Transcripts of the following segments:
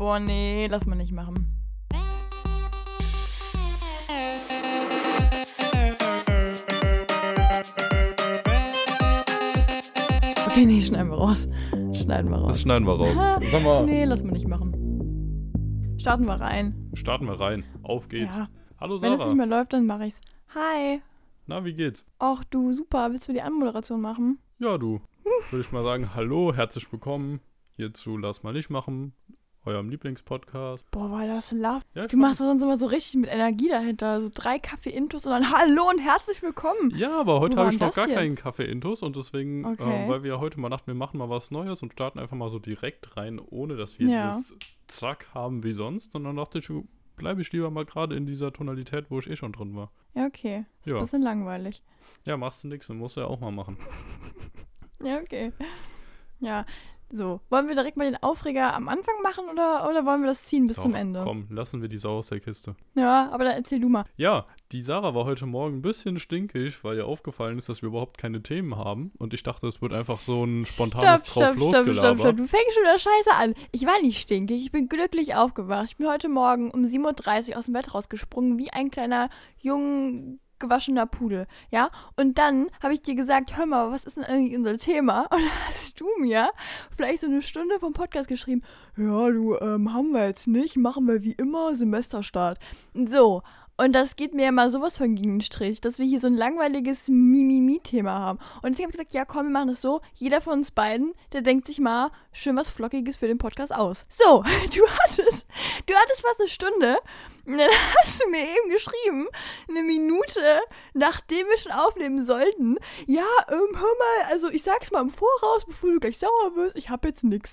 Boah, nee, lass mal nicht machen. Okay, nee, schneiden wir raus. Schneiden wir raus. Das schneiden wir raus. Sag mal, Nee, lass mal nicht machen. Starten wir rein. starten wir rein. Auf geht's. Ja. Hallo Wenn es nicht Sarah. mehr läuft, dann mache ich's. Hi. Na, wie geht's? Och, du, super. Willst du die Anmoderation machen? Ja, du. Würde ich mal sagen, hallo, herzlich willkommen hierzu Lass mal nicht machen, eurem Lieblingspodcast. Boah, war das love. Ja, Du mach- machst uns immer so richtig mit Energie dahinter. So drei Kaffee-Intos und dann Hallo und herzlich willkommen. Ja, aber heute habe ich noch das gar jetzt? keinen Kaffee-Intus und deswegen, Okay. äh, weil wir ja heute mal dachten, wir machen mal was Neues und starten einfach mal so direkt rein, ohne dass wir Ja. dieses Zack haben wie sonst. Und dann dachte ich, bleibe ich lieber mal gerade in dieser Tonalität, wo ich eh schon drin war. Ja, okay. Ist ein Ja, bisschen langweilig. ja machst du nix, musst du ja auch mal machen. Ja, okay. Ja, so. Wollen wir direkt mal den Aufreger am Anfang machen oder, oder wollen wir das ziehen bis zum Doch, Ende? Komm, lassen wir die Sau aus der Kiste. Ja, aber dann erzähl du mal. Ja, die Sarah war heute Morgen ein bisschen stinkig, weil ihr aufgefallen ist, dass wir überhaupt keine Themen haben. Und ich dachte, es wird einfach so ein spontanes stopp, stopp, stopp, stopp, Drauflosgelaber. stopp. Du fängst schon wieder scheiße an. Ich war nicht stinkig. Ich bin glücklich aufgewacht. Ich bin heute Morgen um 7.30 Uhr aus dem Bett rausgesprungen, wie ein kleiner, jung gewaschener Pudel, ja? Und dann habe ich dir gesagt, hör mal, was ist denn eigentlich unser Thema? Und dann hast du mir vielleicht so eine Stunde vom Podcast geschrieben, ja, du, ähm, haben wir jetzt nicht, machen wir wie immer Semesterstart. So, und das geht mir immer sowas von gegen den Strich, dass wir hier so ein langweiliges Mimimi-Thema haben. Und deswegen habe ich gesagt, ja komm, wir machen das so. Jeder von uns beiden, der denkt sich mal schön was Flockiges für den Podcast aus. So, du hattest, du hattest fast eine Stunde. Und dann hast du mir eben geschrieben, eine Minute, nachdem wir schon aufnehmen sollten. Ja, ähm, hör mal, also ich sag's mal im Voraus, bevor du gleich sauer wirst, ich hab jetzt nix.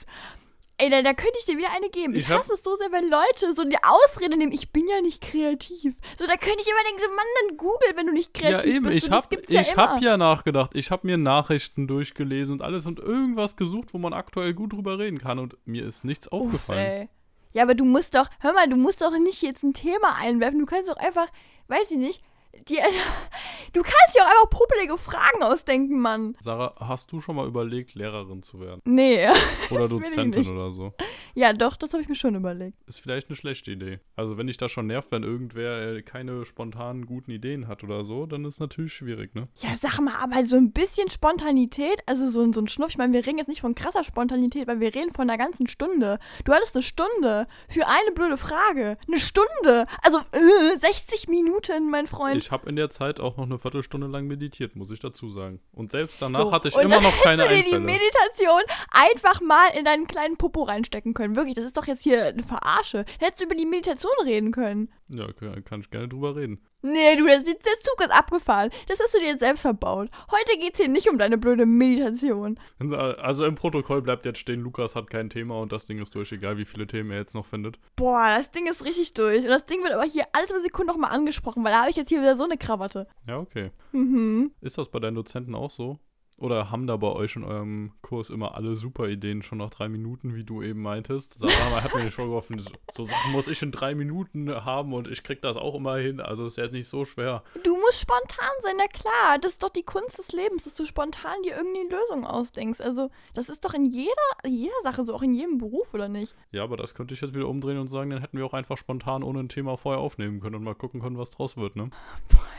Ey, da, da könnte ich dir wieder eine geben. Ich, Ich hasse es so sehr, wenn Leute so eine Ausrede nehmen, ich bin ja nicht kreativ. So, da könnte ich immer denken, so, Mann, dann google, wenn du nicht Ja, kreativ eben, bist. ich habe ja ich hab ja nachgedacht. Ich habe mir Nachrichten durchgelesen und alles und irgendwas gesucht, wo man aktuell gut drüber reden kann. Und mir ist nichts Uff, aufgefallen. ey. Ja, aber du musst doch, hör mal, du musst doch nicht jetzt ein Thema einwerfen. Du kannst doch einfach, weiß ich nicht, die, du kannst dir auch einfach popelige Fragen ausdenken, Mann. Sarah, hast du schon mal überlegt, Lehrerin zu werden? Nee. Oder Dozentin oder so? Ja, doch, das habe ich mir schon überlegt. Ist vielleicht eine schlechte Idee. Also wenn dich das schon nervt, wenn irgendwer äh, keine spontanen guten Ideen hat oder so, dann ist natürlich schwierig, ne? Ja, sag mal, aber so ein bisschen Spontanität, also so, ein- so ein Schnuff, ich meine, wir reden jetzt nicht von krasser Spontanität, weil wir reden von einer ganzen Stunde. Du hattest eine Stunde für eine blöde Frage. Eine Stunde! Also, äh, 60 Minuten, mein Freund. Ich habe in der Zeit auch noch eine Viertelstunde lang meditiert, muss ich dazu sagen. Und selbst danach So, hatte ich und immer noch keine hättest du dir die Einfälle. Meditation einfach mal in deinen kleinen Popo reinstecken können. Wirklich, das ist doch jetzt hier eine Verarsche. Hättest du über die Meditation reden können. Ja, kann, kann ich gerne drüber reden. Nee, du, das, der Zug ist abgefahren. Das hast du dir jetzt selbst verbaut. Heute geht's hier nicht um deine blöde Meditation. Also im Protokoll bleibt jetzt stehen, Lukas hat kein Thema und das Ding ist durch, egal wie viele Themen er jetzt noch findet. Boah, das Ding ist richtig durch. Und das Ding wird aber hier alle zwei Sekunden nochmal angesprochen, weil da habe ich jetzt hier wieder so eine Krawatte. Ja, okay. Mhm. Ist das bei deinen Dozenten auch so? Oder haben da bei euch in eurem Kurs immer alle super Ideen schon nach drei Minuten, wie du eben meintest? Sarah hat mir nicht vorgeworfen, so, Sachen muss ich in drei Minuten haben und ich krieg das auch immer hin. Also ist ja nicht so schwer. Du musst spontan sein, na klar. Das ist doch die Kunst des Lebens, dass du spontan dir irgendwie eine Lösung ausdenkst. Also, das ist doch in jeder, jeder Sache so, auch in jedem Beruf, oder nicht? Ja, aber das könnte ich jetzt wieder umdrehen und sagen, dann hätten wir auch einfach spontan ohne ein Thema vorher aufnehmen können und mal gucken können, was draus wird, ne?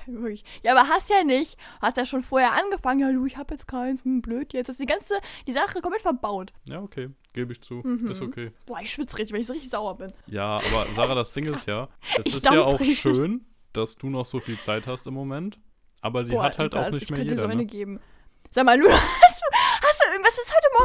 Wirklich. Ja, aber hast ja nicht. Hast ja schon vorher angefangen. Ja, du, ich hab jetzt keins. Hm, blöd jetzt. Das ist die ganze, die Sache komplett verbaut. Ja, okay. Gebe ich zu. Mhm. Ist okay. Boah, ich schwitze richtig, weil ich so richtig sauer bin. Ja, aber Sarah, das Ding ist ja, es Ich ist ja auch richtig. schön, dass du noch so viel Zeit hast im Moment. Aber die Boah, hat halt Lukas, auch nicht ich mehr könnte dir jeder. so eine Ne? geben. Sag mal, Lu, hast du, hast du,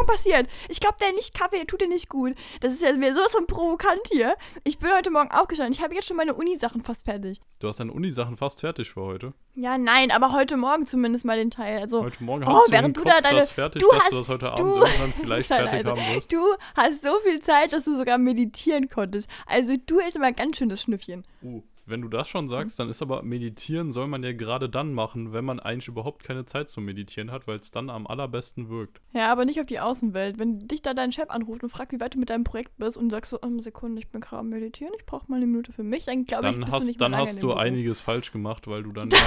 Morgen passiert? Ich glaube, der Nicht-Kaffee, der tut dir nicht gut. Das ist ja sowas von provokant hier. Ich bin heute Morgen aufgestanden. Ich habe jetzt schon meine Uni-Sachen fast fertig. Du hast deine Uni-Sachen fast fertig für heute. Ja, nein, aber heute Morgen zumindest mal den Teil. Also, Heute Morgen Oh, hast du im während du Kopf da deine- das fertig, du dass hast- du das heute Abend du- irgendwann vielleicht fertig leise. haben wirst. du hast so viel Zeit, dass du sogar meditieren konntest. Also, du hältst mal ganz schön das Schnüffchen. Uh, wenn du das schon sagst, dann ist aber meditieren soll man ja gerade dann machen, wenn man eigentlich überhaupt keine Zeit zum Meditieren hat, weil es dann am allerbesten wirkt. Ja, aber nicht auf die Außenwelt. Wenn dich da dein Chef anruft und fragt, wie weit du mit deinem Projekt bist und sagst so, oh, eine Sekunde, ich bin gerade am Meditieren, ich brauche mal eine Minute für mich, dann glaube ich, bist hast, du nicht dann hast du einiges falsch gemacht, weil du dann ja,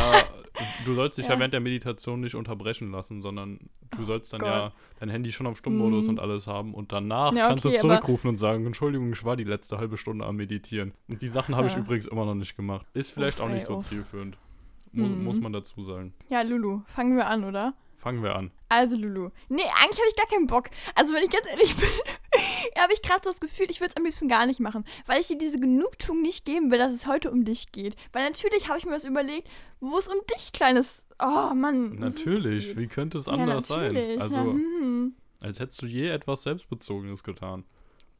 du sollst dich ja. Ja. während der Meditation nicht unterbrechen lassen, sondern du Oh sollst dann Gott. ja dein Handy schon auf Stummmodus Mhm. und alles haben und danach Ja, kannst okay, du aber- zurückrufen und sagen, Entschuldigung, ich war die letzte halbe Stunde am Meditieren. Und die Sachen habe ich übrigens immer noch nicht gemacht. Ist vielleicht Uff, auch nicht so uff. zielführend. Mu Mhm. Muss man dazu sagen. Ja, Lulu, fangen wir an, oder? Fangen wir an. Also, Lulu. Nee, eigentlich habe ich gar keinen Bock. Also, wenn ich ganz ehrlich bin, habe ich krass das Gefühl, ich würde es am liebsten gar nicht machen. Weil ich dir diese Genugtuung nicht geben will, dass es heute um dich geht. Weil natürlich habe ich mir was überlegt, wo es um dich, kleines. Oh, Mann. Natürlich, wie könnte es ja, anders sein? natürlich. Also, ja, hm. als hättest du je etwas Selbstbezogenes getan.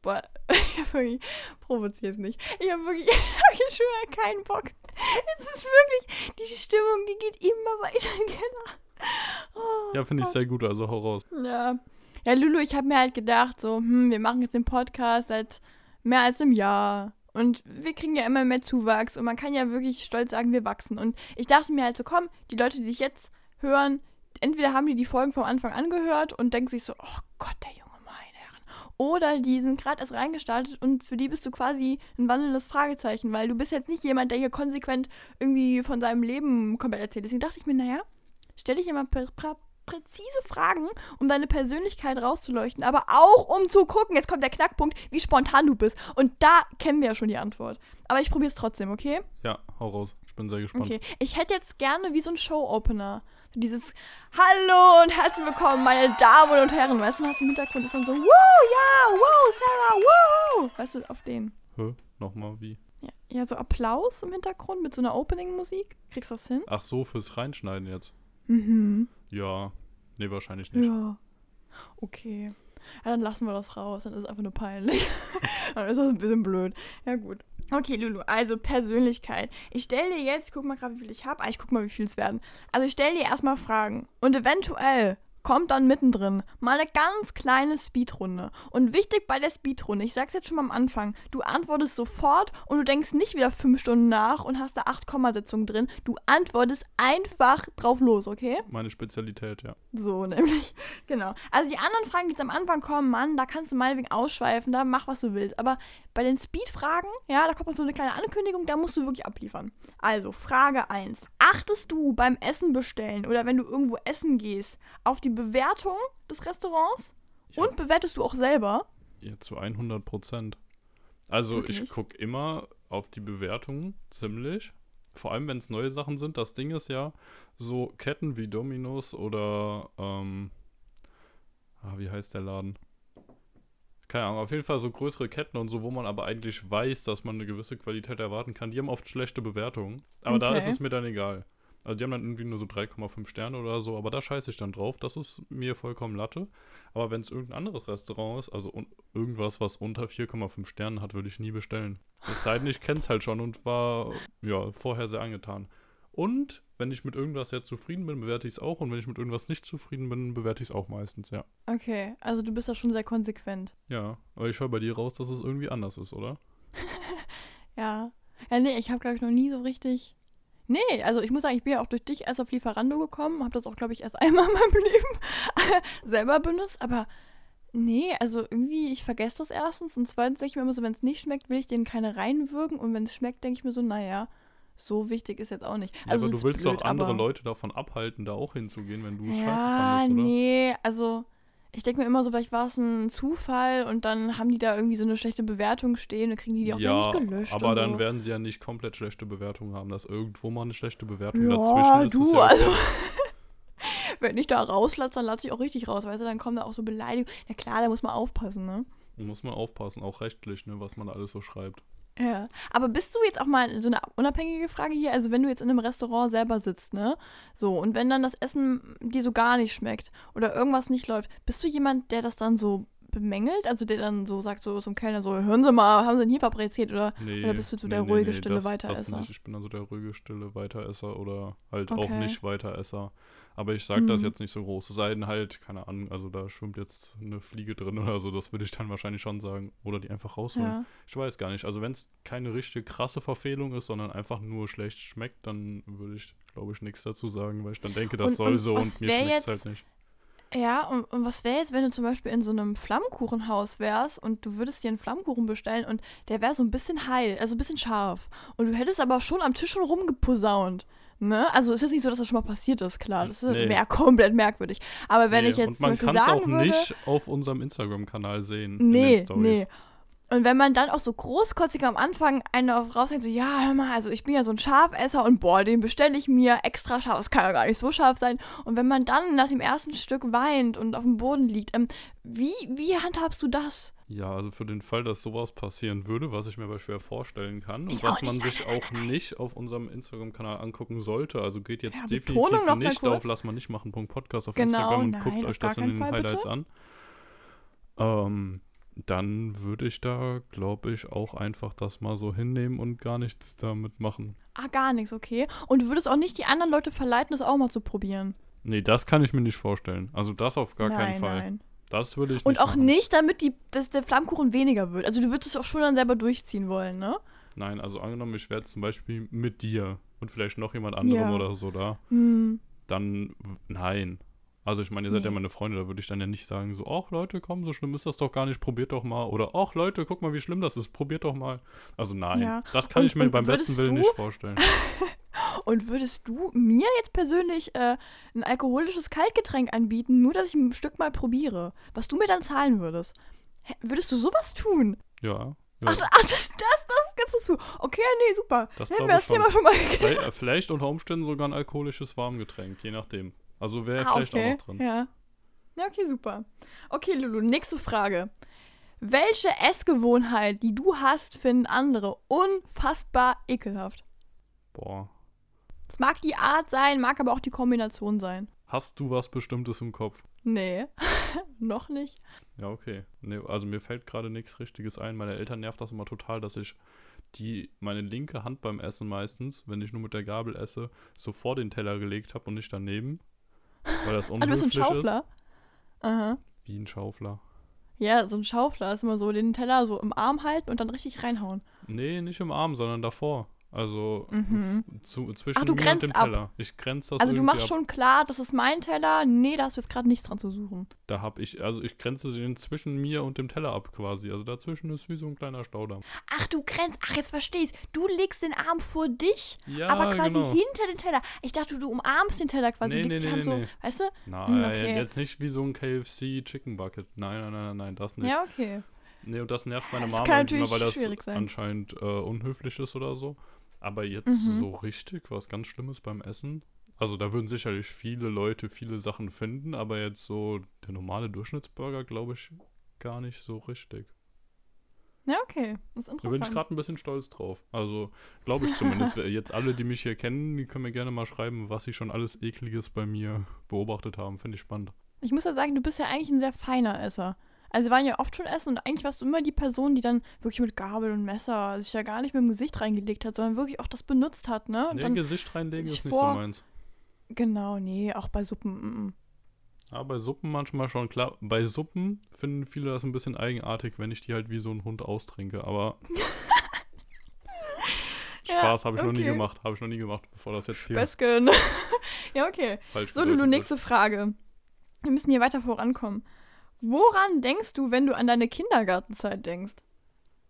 Boah, ich hab wirklich, provoziere es nicht. Ich habe wirklich, hab ich schon wieder keinen Bock. Es ist wirklich, die Stimmung, die geht immer weiter in den Keller. Oh, Ja, finde ich sehr gut, also hau raus. Ja. Ja, Lulu, ich habe mir halt gedacht, so, hm, wir machen jetzt den Podcast seit mehr als einem Jahr. Und wir kriegen ja immer mehr Zuwachs und man kann ja wirklich stolz sagen, wir wachsen. Und ich dachte mir halt so, komm, die Leute, die dich jetzt hören, entweder haben die die Folgen vom Anfang angehört und denken sich so, oh Gott, der Junge. Oder die sind gerade erst reingestartet und für die bist du quasi ein wandelndes Fragezeichen, weil du bist jetzt nicht jemand, der hier konsequent irgendwie von seinem Leben komplett erzählt. Deswegen dachte ich mir, naja, stell dich immer prä präzise Fragen, um deine Persönlichkeit rauszuleuchten, aber auch um zu gucken, jetzt kommt der Knackpunkt, wie spontan du bist. Und da kennen wir ja schon die Antwort. Aber ich probiere es trotzdem, okay? Ja, hau raus. Ich bin sehr gespannt. Okay. Ich hätte jetzt gerne wie so ein Show-Opener. Dieses Hallo und herzlich willkommen, meine Damen und Herren. Weißt du, was im Hintergrund ist dann so, wow, ja, wow, Sarah, wow. Weißt du, auf den. Hä? Nochmal wie? Ja, ja, so Applaus im Hintergrund mit so einer Opening-Musik. Kriegst du das hin? Ach so, fürs Reinschneiden jetzt. Mhm. Ja. Nee, wahrscheinlich nicht. Ja. Okay. Ja, dann lassen wir das raus. Dann ist es einfach nur peinlich. dann ist das ein bisschen blöd. Ja, gut. Okay, Lulu, also Persönlichkeit. Ich stelle dir jetzt, guck mal gerade, wie viel ich habe. Ah, ich guck mal, wie viel es werden. Also ich stelle dir erstmal Fragen. Und eventuell kommt dann mittendrin mal eine ganz kleine Speedrunde. Und wichtig bei der Speedrunde, ich sag's jetzt schon mal am Anfang, du antwortest sofort und du denkst nicht wieder fünf Stunden nach und hast da acht Kommasetzungen drin. Du antwortest einfach drauf los, okay? Meine Spezialität, ja. So, nämlich. Genau. Also die anderen Fragen, die jetzt am Anfang kommen, Mann, da kannst du meinetwegen ausschweifen, da mach, was du willst. Aber bei den Speed-Fragen, ja, da kommt noch so eine kleine Ankündigung, da musst du wirklich abliefern. Also, Frage 1. Achtest du beim Essen bestellen oder wenn du irgendwo essen gehst, auf die Bewertung des Restaurants? Ja. Und bewertest du auch selber? Ja, zu 100 Prozent. Also ich Wirklich? gucke immer auf die Bewertungen ziemlich. Vor allem, wenn es neue Sachen sind. Das Ding ist ja, so Ketten wie Domino's oder, ähm, ah, wie heißt der Laden? Keine Ahnung, auf jeden Fall so größere Ketten und so, wo man aber eigentlich weiß, dass man eine gewisse Qualität erwarten kann. Die haben oft schlechte Bewertungen. Aber da ist Okay. es mir dann egal. Also die haben dann irgendwie nur so 3,5 Sterne oder so, aber da scheiße ich dann drauf. Das ist mir vollkommen Latte. Aber wenn es irgendein anderes Restaurant ist, also irgendwas, was unter 4,5 Sternen hat, würde ich nie bestellen. Es sei denn, ich kenne es halt schon und war ja vorher sehr angetan. Und wenn ich mit irgendwas sehr zufrieden bin, bewerte ich es auch. Und wenn ich mit irgendwas nicht zufrieden bin, bewerte ich es auch meistens, ja. Okay, also du bist da schon sehr konsequent. Ja, aber ich höre bei dir raus, dass es irgendwie anders ist, oder? Ja. Ja, nee, ich habe, glaube ich, noch nie so richtig. Nee, also ich muss sagen, ich bin ja auch durch dich erst auf Lieferando gekommen, habe das auch, glaube ich, erst einmal in meinem Leben selber benutzt, aber nee, also irgendwie, ich vergesse das erstens und zweitens denke ich mir immer so, wenn es nicht schmeckt, will ich denen keine reinwirken und wenn es schmeckt, denke ich mir so, naja, so wichtig ist jetzt auch nicht. Ja, Also aber es du willst blöd, doch andere aber- Leute davon abhalten, da auch hinzugehen, wenn du es scheiße Ja, fandest, oder? nee, also ich denke mir immer so, vielleicht war es ein Zufall und dann haben die da irgendwie so eine schlechte Bewertung stehen und kriegen die die auch ja, nicht gelöscht. aber dann so. werden sie ja nicht komplett schlechte Bewertungen haben, dass irgendwo mal eine schlechte Bewertung Ja, dazwischen ist. du, ist ja also. Wenn ich da rauslasse, dann lasse ich auch richtig raus, weißt du, dann kommen da auch so Beleidigungen. Na klar, da muss man aufpassen, ne? Da muss man aufpassen, auch rechtlich, ne, was man alles so schreibt. Ja. Aber bist du jetzt auch mal so eine unabhängige Frage hier? Also, wenn du jetzt in einem Restaurant selber sitzt, ne? So, und wenn dann das Essen dir so gar nicht schmeckt oder irgendwas nicht läuft, bist du jemand, der das dann so bemängelt? Also der dann so sagt so zum Kellner so, hören Sie mal, haben Sie denn hier fabriziert oder, Nee, oder bist du so der nee, ruhige, nee, stille das, Das Weiteresser? nicht. Ich bin also der ruhige, stille Weiteresser oder halt auch Okay. nicht Weiteresser. Aber ich sage das Mhm. jetzt nicht so groß. Es sei denn halt, keine Ahnung, also da schwimmt jetzt eine Fliege drin oder so, das würde ich dann wahrscheinlich schon sagen. Oder die einfach rausholen. Ja. Ich weiß gar nicht. Also wenn es keine richtig krasse Verfehlung ist, sondern einfach nur schlecht schmeckt, dann würde ich, glaube ich, nichts dazu sagen, weil ich dann denke, das Und- soll und so und mir schmeckt es halt nicht. Ja, und, und was wäre jetzt, wenn du zum Beispiel in so einem Flammkuchenhaus wärst und du würdest dir einen Flammkuchen bestellen und der wäre so ein bisschen heil, also ein bisschen scharf. Und du hättest aber schon am Tisch schon rumgeposaunt. Ne? Also es ist nicht so, dass das schon mal passiert ist, klar. Das ist Nee. mehr komplett merkwürdig. Aber wenn Nee, ich jetzt und man kann es auch würde, nicht auf unserem Instagram-Kanal sehen. Nee, nee. Und wenn man dann auch so großkotzig am Anfang eine auf raushängt, so, ja, hör mal, also ich bin ja so ein Schafesser und boah, den bestelle ich mir extra scharf. Das kann ja gar nicht so scharf sein. Und wenn man dann nach dem ersten Stück weint und auf dem Boden liegt, ähm, wie, wie handhabst du das? Ja, also für den Fall, dass sowas passieren würde, was ich mir aber schwer vorstellen kann und Ich was auch man sich auch nicht auf unserem Instagram-Kanal angucken sollte, also geht jetzt Ja, definitiv nicht auf Lass mal nicht machen Podcast auf Genau, Instagram und nein, guckt euch das in den Fall, Highlights bitte. an. Ähm, dann würde ich da, glaube ich, auch einfach das mal so hinnehmen und gar nichts damit machen. Ah, gar nichts, okay. Und du würdest auch nicht die anderen Leute verleiten, das auch mal zu probieren. Nee, das kann ich mir nicht vorstellen. Also das auf gar nein, keinen Fall. nein. Das würde ich Und nicht auch machen. nicht, damit die, dass der Flammkuchen weniger wird. Also du würdest es auch schon dann selber durchziehen wollen, ne? Nein, also angenommen, ich wäre zum Beispiel mit dir und vielleicht noch jemand anderem Ja. oder so da. Hm. dann nein. Also ich meine, ihr seid ja Nee. meine Freunde, da würde ich dann ja nicht sagen, so, ach Leute, komm, so schlimm ist das doch gar nicht, probiert doch mal. Oder, ach Leute, guck mal, wie schlimm das ist, probiert doch mal. Also nein, Ja. das kann Und- ich mir beim besten Willen du- nicht vorstellen. Und würdest du mir jetzt persönlich äh, ein alkoholisches Kaltgetränk anbieten, nur dass ich ein Stück mal probiere, was du mir dann zahlen würdest? Hä, würdest du sowas tun? Ja. ja. Ach, ach das, das, das gibst du zu. Okay, nee, super. Das Hätten wir das Thema schon mal geklärt. vielleicht, vielleicht unter Umständen sogar ein alkoholisches Warmgetränk, je nachdem. Also wäre Ah, vielleicht okay. auch noch drin. Ja. Ja, okay, super. Okay, Lulu, nächste Frage. Welche Essgewohnheit, die du hast, finden andere unfassbar ekelhaft? Boah. Es mag die Art sein, mag aber auch die Kombination sein. Hast du was Bestimmtes im Kopf? Nee, noch nicht. Ja, okay. Nee, also mir fällt gerade nichts Richtiges ein. Meine Eltern nervt das immer total, dass ich die meine linke Hand beim Essen meistens, wenn ich nur mit der Gabel esse, so vor den Teller gelegt habe und nicht daneben. Weil das Ah, du bist unhöflich ein ist. Schaufler? Aha. Wie ein Schaufler. Ja, so ein Schaufler ist immer so den Teller so im Arm halten und dann richtig reinhauen. Nee, nicht im Arm, sondern davor. Also Mhm. zu, zwischen Ach, du mir und dem ab. Teller. Ich grenze das also du machst ab. schon klar, das ist mein Teller. Nee, da hast du jetzt gerade nichts dran zu suchen. Da habe ich, also ich grenze den zwischen mir und dem Teller ab quasi. Also dazwischen ist wie so ein kleiner Staudamm. Ach, du grenzt. Ach, jetzt versteh ich's. Du legst den Arm vor dich, Ja, aber quasi genau. hinter den Teller. Ich dachte, du umarmst den Teller quasi Nee, nee, die Hand nee, so, nee. weißt du? Nein, Hm, okay. jetzt nicht wie so ein KFC Chicken Bucket. Nein, nein, nein, nein, nein, das nicht. Ja, okay. Nee, und das nervt meine Mama immer, weil das anscheinend äh, unhöflich ist oder so. Aber jetzt Mhm. so richtig was ganz Schlimmes beim Essen. Also da würden sicherlich viele Leute viele Sachen finden, aber jetzt so der normale Durchschnittsburger, glaube ich, gar nicht so richtig. Ja, okay. Das ist Da bin ich interessant. gerade ein bisschen stolz drauf. Also glaube ich zumindest. Jetzt alle, die mich hier kennen, die können mir gerne mal schreiben, was sie schon alles Ekliges bei mir beobachtet haben. Finde ich spannend. Ich muss ja sagen, du bist ja eigentlich ein sehr feiner Esser. Also wir waren ja oft schon essen und eigentlich warst du immer die Person, die dann wirklich mit Gabel und Messer sich ja gar nicht mit dem Gesicht reingelegt hat, sondern wirklich auch das benutzt hat, ne? Und Nee, dann, Gesicht reinlegen ist nicht so meins. genau, nee, auch bei Suppen. Mm, mm. Ja, bei Suppen manchmal schon, klar. Bei Suppen finden viele das ein bisschen eigenartig, wenn ich die halt wie so ein Hund austrinke, aber Ja, Spaß habe ich noch nie okay. gemacht, habe ich noch nie gemacht, bevor das jetzt hier Besken. ja, okay. falsch So, Lulu, wird. nächste Frage. Wir müssen hier weiter vorankommen. Woran denkst du, wenn du an deine Kindergartenzeit denkst?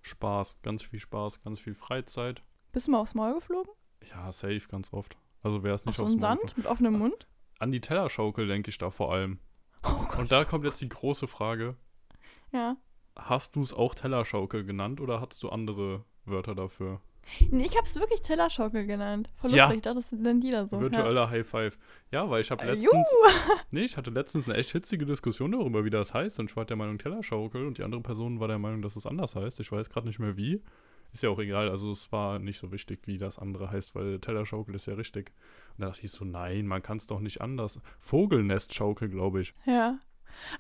Spaß, ganz viel Spaß, ganz viel Freizeit. Bist du mal aufs Maul geflogen? Ja, safe, ganz oft. Also wer es nicht so aufs einen Maul Sand mit offenem Mund? An die Tellerschaukel denke ich da vor allem. Oh. Und da kommt jetzt die große Frage. Ja. Hast du es auch Tellerschaukel genannt oder hast du andere Wörter dafür? Nee, ich hab's wirklich Tellerschaukel genannt. Voll Ja. lustig, ich dachte, das nennt jeder so. Virtueller High Five. Ja, weil ich habe Ja. letztens, Juhu. nee, ich hatte letztens eine echt hitzige Diskussion darüber, wie das heißt. Und ich war der Meinung Tellerschaukel und die andere Person war der Meinung, dass es anders heißt. Ich weiß gerade nicht mehr wie. Ist ja auch egal. Also es war nicht so wichtig, wie das andere heißt, weil Tellerschaukel ist ja richtig. Und da dachte ich so, nein, man kann es doch nicht anders. Vogelnestschaukel, glaube ich. Ja.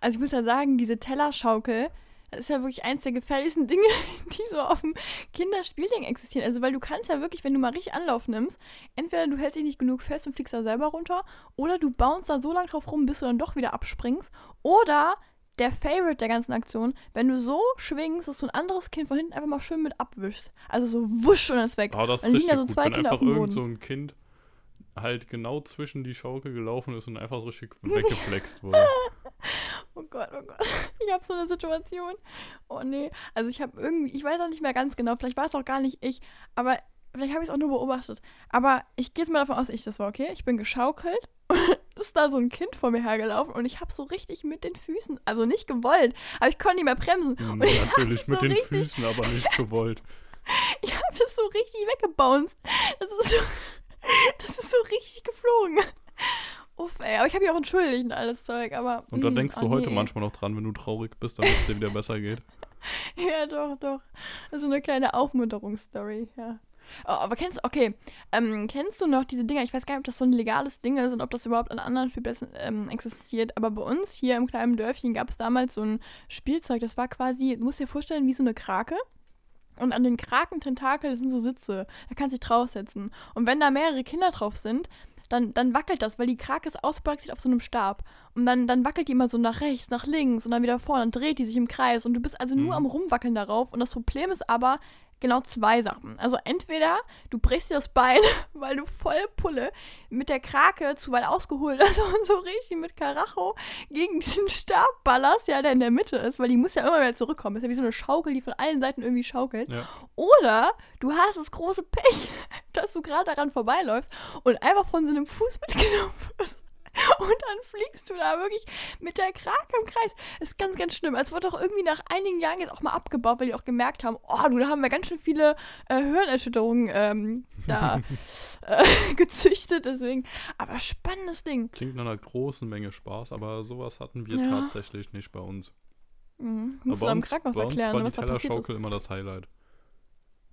Also ich muss ja sagen, diese Tellerschaukel, das ist ja wirklich eins der gefährlichsten Dinge, die so auf dem Kinderspielding existieren. Also weil du kannst ja wirklich, wenn du mal richtig Anlauf nimmst, entweder du hältst dich nicht genug fest und fliegst da selber runter, oder du bounce da so lange drauf rum, bis du dann doch wieder abspringst, oder der Favorite der ganzen Aktion, wenn du so schwingst, dass du ein anderes Kind von hinten einfach mal schön mit abwischst. Also so wusch und dann ist weg. Ah, das ist Dann liegen da so gut, zwei wenn Kinder auf einfach dem irgend Boden. so ein Kind halt genau zwischen die Schaukel gelaufen ist und einfach richtig weggeflext wurde. Oh Gott, oh Gott. Ich habe so eine Situation. Oh nee. Also ich habe irgendwie, ich weiß auch nicht mehr ganz genau, vielleicht war es auch gar nicht ich, aber vielleicht habe ich es auch nur beobachtet. Aber ich gehe jetzt mal davon aus, ich das war, okay? Ich bin geschaukelt und ist da so ein Kind vor mir hergelaufen und ich habe so richtig mit den Füßen, also nicht gewollt, aber ich konnte nicht mehr bremsen. Hm, Und ich Natürlich mit so den Füßen, aber nicht gewollt. Ich habe das so richtig weggebounced. Das ist so, das ist so richtig geflogen. Uff, ey, aber ich habe mich auch entschuldigt und alles Zeug, aber. Und da mm, denkst du oh, heute nee. manchmal noch dran, wenn du traurig bist, damit es dir wieder besser geht. Ja, doch, doch. Das ist so eine kleine Aufmunterungsstory, ja. Oh, aber kennst du, okay, ähm, kennst du noch diese Dinger? Ich weiß gar nicht, ob das so ein legales Ding ist und ob das überhaupt an anderen Spielplätzen ähm, existiert, aber bei uns hier im kleinen Dörfchen gab es damals so ein Spielzeug, das war quasi, du musst dir vorstellen, wie so eine Krake. Und an den Krakententakeln sind so Sitze. Da kannst du dich draufsetzen. Und wenn da mehrere Kinder drauf sind, dann, dann wackelt das, weil die Krake ist ausbalanciert auf so einem Stab. Und dann, dann wackelt die immer so nach rechts, nach links und dann wieder vorne. Dann dreht die sich im Kreis. Und du bist also nur Mhm. am Rumwackeln darauf. Und das Problem ist aber genau zwei Sachen. Also entweder du brichst dir das Bein, weil du voll Pulle mit der Krake zu weit ausgeholt hast und so richtig mit Karacho gegen diesen Stab ballerst, ja, der in der Mitte ist, weil die muss ja immer wieder zurückkommen. ist ja wie so eine Schaukel, die von allen Seiten irgendwie schaukelt. Ja. Oder du hast das große Pech, dass du gerade daran vorbeiläufst und einfach von so einem Fuß mitgenommen wirst. Und dann fliegst du da wirklich mit der Krake im Kreis. Das ist ganz, ganz schlimm. Es wurde auch irgendwie nach einigen Jahren jetzt auch mal abgebaut, weil die auch gemerkt haben, oh, du, da haben wir ganz schön viele äh, Hirnerschütterungen ähm, da äh, gezüchtet. Deswegen, aber spannendes Ding. Klingt nach einer großen Menge Spaß, aber sowas hatten wir Ja. tatsächlich nicht bei uns. Mhm. Musst du bei am uns, bei uns erklären, war die. Tellerschaukel immer das Highlight.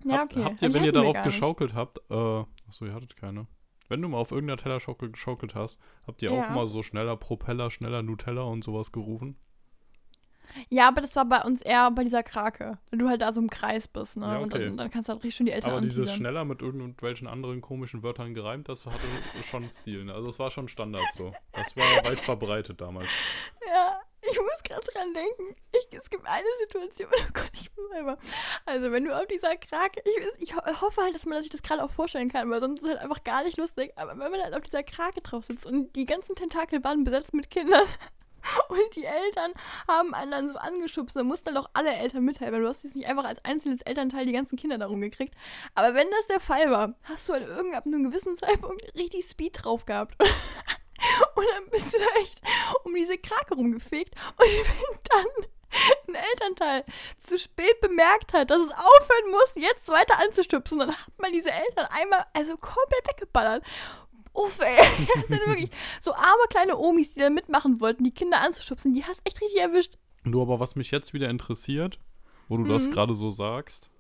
Ja, okay. Habt ihr, wenn ihr darauf geschaukelt habt, äh, achso, ihr hattet keine. Wenn du mal auf irgendeiner Tellerschaukel geschaukelt hast, habt ihr Ja. auch mal so schneller Propeller, schneller Nutella und sowas gerufen? Ja, aber das war bei uns eher bei dieser Krake. Wenn du halt da so im Kreis bist, ne? Ja, Und okay. dann, dann kannst du halt richtig schön die Eltern Aber dieses anteasern. schneller mit irgendwelchen anderen komischen Wörtern gereimt, das hatte schon Stil. Ne? Also es war schon Standard so. Das war weit verbreitet damals. Ja, ich muss gerade dran denken. Ich, es gibt eine Situation, oh Gott, ich bin selber. Also, wenn du auf dieser Krake, ich, ich ho- hoffe halt, dass man sich das gerade auch vorstellen kann, weil sonst ist es halt einfach gar nicht lustig. Aber wenn man halt auf dieser Krake drauf sitzt und die ganzen Tentakel waren besetzt mit Kindern und die Eltern haben einen dann so angeschubst, dann mussten dann auch alle Eltern mithelfen. weil Du hast jetzt nicht einfach als einzelnes Elternteil die ganzen Kinder darum gekriegt. Aber wenn das der Fall war, hast du halt irgend ab einem gewissen Zeitpunkt richtig Speed drauf gehabt. Und dann bist du da echt um diese Krake rumgefegt. Und wenn dann ein Elternteil zu spät bemerkt hat, dass es aufhören muss, jetzt weiter anzustupsen, dann hat man diese Eltern einmal also komplett weggeballert. Uff, ey. Das sind wirklich so arme kleine Omis, die da mitmachen wollten, die Kinder anzuschubsen, die hast echt richtig erwischt. Du, aber was mich jetzt wieder interessiert, wo du das Mhm. gerade so sagst,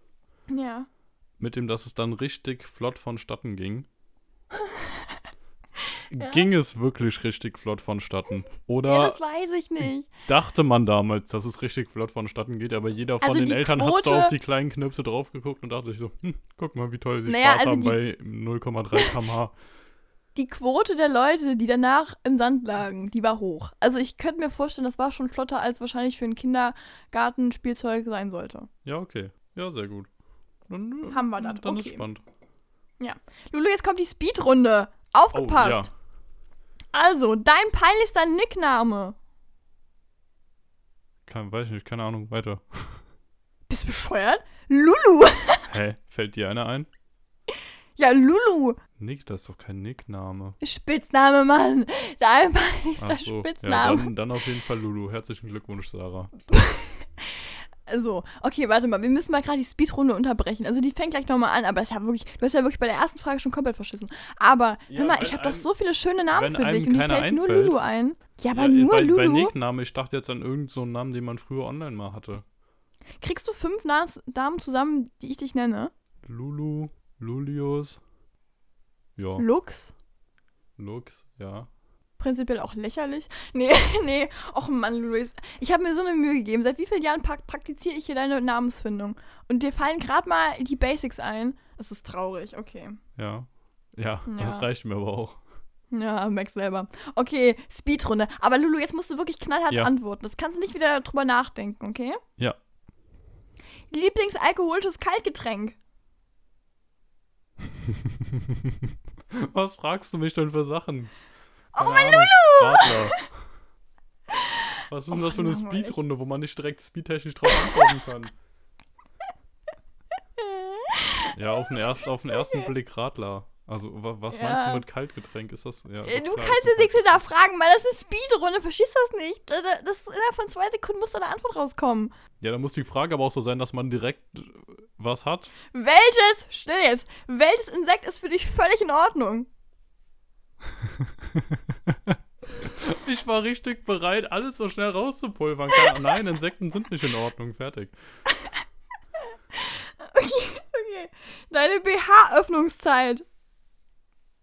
Ja. mit dem, dass es dann richtig flott vonstatten ging. Ging es wirklich richtig flott vonstatten? Ja, Oder das weiß ich nicht. dachte man damals, dass es richtig flott vonstatten geht, aber jeder von Also den Eltern hat so Quote- auf die kleinen Knöpse drauf geguckt und dachte sich so, hm, guck mal, wie toll sie Naja, Spaß also haben die- bei 0,3 km/h. Die Quote der Leute, die danach im Sand lagen, die war hoch. Also ich könnte mir vorstellen, das war schon flotter, als wahrscheinlich für ein Kindergartenspielzeug sein sollte. Ja, okay. Ja, sehr gut. Dann, äh, Haben wir das, Dann ist okay. spannend. Lulu, jetzt kommt die Speedrunde. Oh, Aufgepasst. ja. Also, dein peinlichster Nickname. Kein, weiß ich nicht, keine Ahnung, weiter. Bist du bescheuert? Lulu. Hä? Fällt dir einer ein? Ja, Lulu. Nick, das ist doch kein Nickname. Spitzname, Mann. Dein peinlichster Ach so. Ja, Spitzname. dann, dann auf jeden Fall Lulu. Herzlichen Glückwunsch, Sarah. So, okay, warte mal. Wir müssen mal gerade die Speedrunde unterbrechen. Also, die fängt gleich nochmal an, aber ist ja wirklich, du hast ja wirklich bei der ersten Frage schon komplett verschissen. Aber, Ja, hör mal, ich habe doch so viele schöne Namen für dich und keiner fällt nur einfällt. Lulu ein. Ja, aber ja, nur bei, Lulu. Bei Nickname, ich dachte jetzt an irgendeinen so Namen, den man früher online mal hatte. Kriegst du fünf Na Namen zusammen, die ich dich nenne? Lulu, Lulius. Ja, Lux, Lux, ja. Prinzipiell auch lächerlich. Nee, nee, och Mann, Luis. Ich habe mir so eine Mühe gegeben. Seit wie vielen Jahren pra praktiziere ich hier deine Namensfindung? Und dir fallen gerade mal die Basics ein. Das ist traurig, okay. Ja. Ja, Ja. das reicht mir aber auch. Ja, merk selber. Okay, Speedrunde. Aber Lulu, jetzt musst du wirklich knallhart Ja. antworten. Das kannst du nicht wieder drüber nachdenken, okay? Ja. Lieblingsalkoholisches Kaltgetränk. Was fragst du mich denn für Sachen? Oh mein Ahnung, Radler. Was ist denn Och, das für eine langweilig. Speedrunde, wo man nicht direkt speedtechnisch drauf antworten kann? Ja, auf den, erst, auf den ersten Blick Radler. Also, wa was meinst du Ja. mit Kaltgetränk? Ist das. Ja, Du klar, kannst jetzt nichts hinterfragen, weil das ist eine Speedrunde. Verstehst du das nicht? Da- da- Das innerhalb von zwei Sekunden muss da eine Antwort rauskommen. Ja, dann muss die Frage aber auch so sein, dass man direkt äh, was hat. Welches, still jetzt, welches Insekt ist für dich völlig in Ordnung? Ich war richtig bereit, alles so schnell rauszupulvern. Nein, Insekten sind nicht in Ordnung. Fertig. Okay. Deine BH-Öffnungszeit.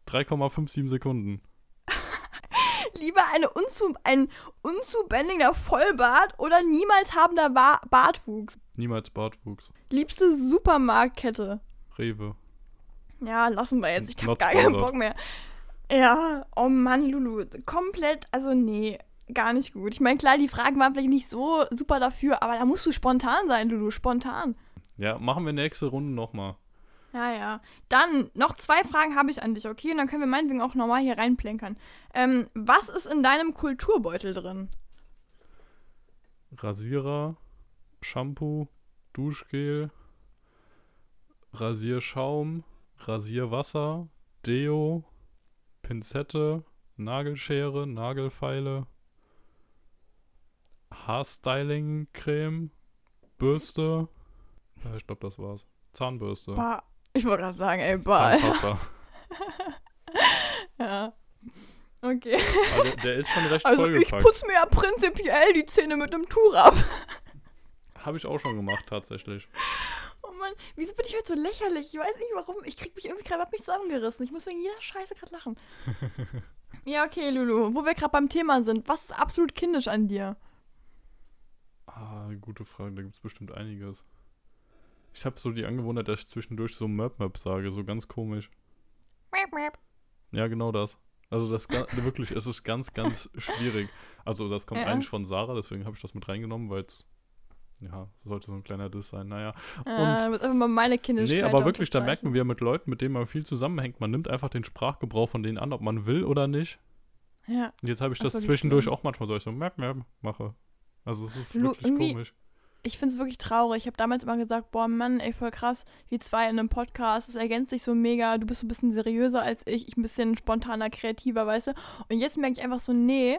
3,57 Sekunden. Lieber eine unzu, ein unzubändiger Vollbart oder niemals habender ba Bartwuchs. Niemals Bartwuchs. Liebste Supermarktkette. Rewe. Ja, lassen wir jetzt. Ich hab gar keinen. Bock mehr. Ja, oh Mann, Lulu. Komplett, also nee, gar nicht gut. Ich meine, klar, die Fragen waren vielleicht nicht so super dafür, aber da musst du spontan sein, Lulu, spontan. Ja, machen wir nächste Runde nochmal. Ja, ja. Dann, noch zwei Fragen habe ich an dich, okay? Und dann können wir meinetwegen auch nochmal hier reinplänkern. Ähm, was ist in deinem Kulturbeutel drin? Rasierer, Shampoo, Duschgel, Rasierschaum, Rasierwasser, Deo, Pinzette, Nagelschere, Nagelfeile, Haarstyling-Creme, Bürste. Ja, ich glaube, das war's. Zahnbürste. Bah. Ich wollte gerade sagen, ey, bah. Zahnpasta. Ja. Okay. Aber der, ist schon recht Also ich vollgepackt. putze mir ja prinzipiell die Zähne mit einem Tuch ab. Habe ich auch schon gemacht, tatsächlich. Mann, wieso bin ich heute so lächerlich? Ich weiß nicht warum. Ich krieg mich irgendwie gerade hab mich zusammengerissen. Ich muss wegen jeder Scheiße gerade lachen. ja, okay, Lulu. Wo wir gerade beim Thema sind. Was ist absolut kindisch an dir? Ah, gute Frage, da gibt es bestimmt einiges. Ich habe so die Angewohnheit, dass ich zwischendurch so Möp Möp sage, so ganz komisch. Ja, genau das. Also das wirklich, es ist ganz, ganz schwierig. Also das kommt Ja. eigentlich von Sarah, deswegen habe ich das mit reingenommen, weil es, ja, sollte so ein kleiner Diss sein, naja. Äh, Und, mal meine Kindischkeit nee, aber wirklich, da merkt man wieder mit Leuten, mit denen man viel zusammenhängt, man nimmt einfach den Sprachgebrauch von denen an, ob man will oder nicht. Ja. Und jetzt habe ich Das das, zwischendurch schlimm. auch manchmal so, ich so Möp Möp mache. Also es ist Lu- wirklich komisch. Ich finde es wirklich traurig. Ich habe damals immer gesagt, boah, Mann, ey, voll krass. Wir zwei in einem Podcast, das ergänzt sich so mega. Du bist so ein bisschen seriöser als ich, ich ein bisschen spontaner, kreativer, weißt du? Und jetzt merke ich einfach so, nee,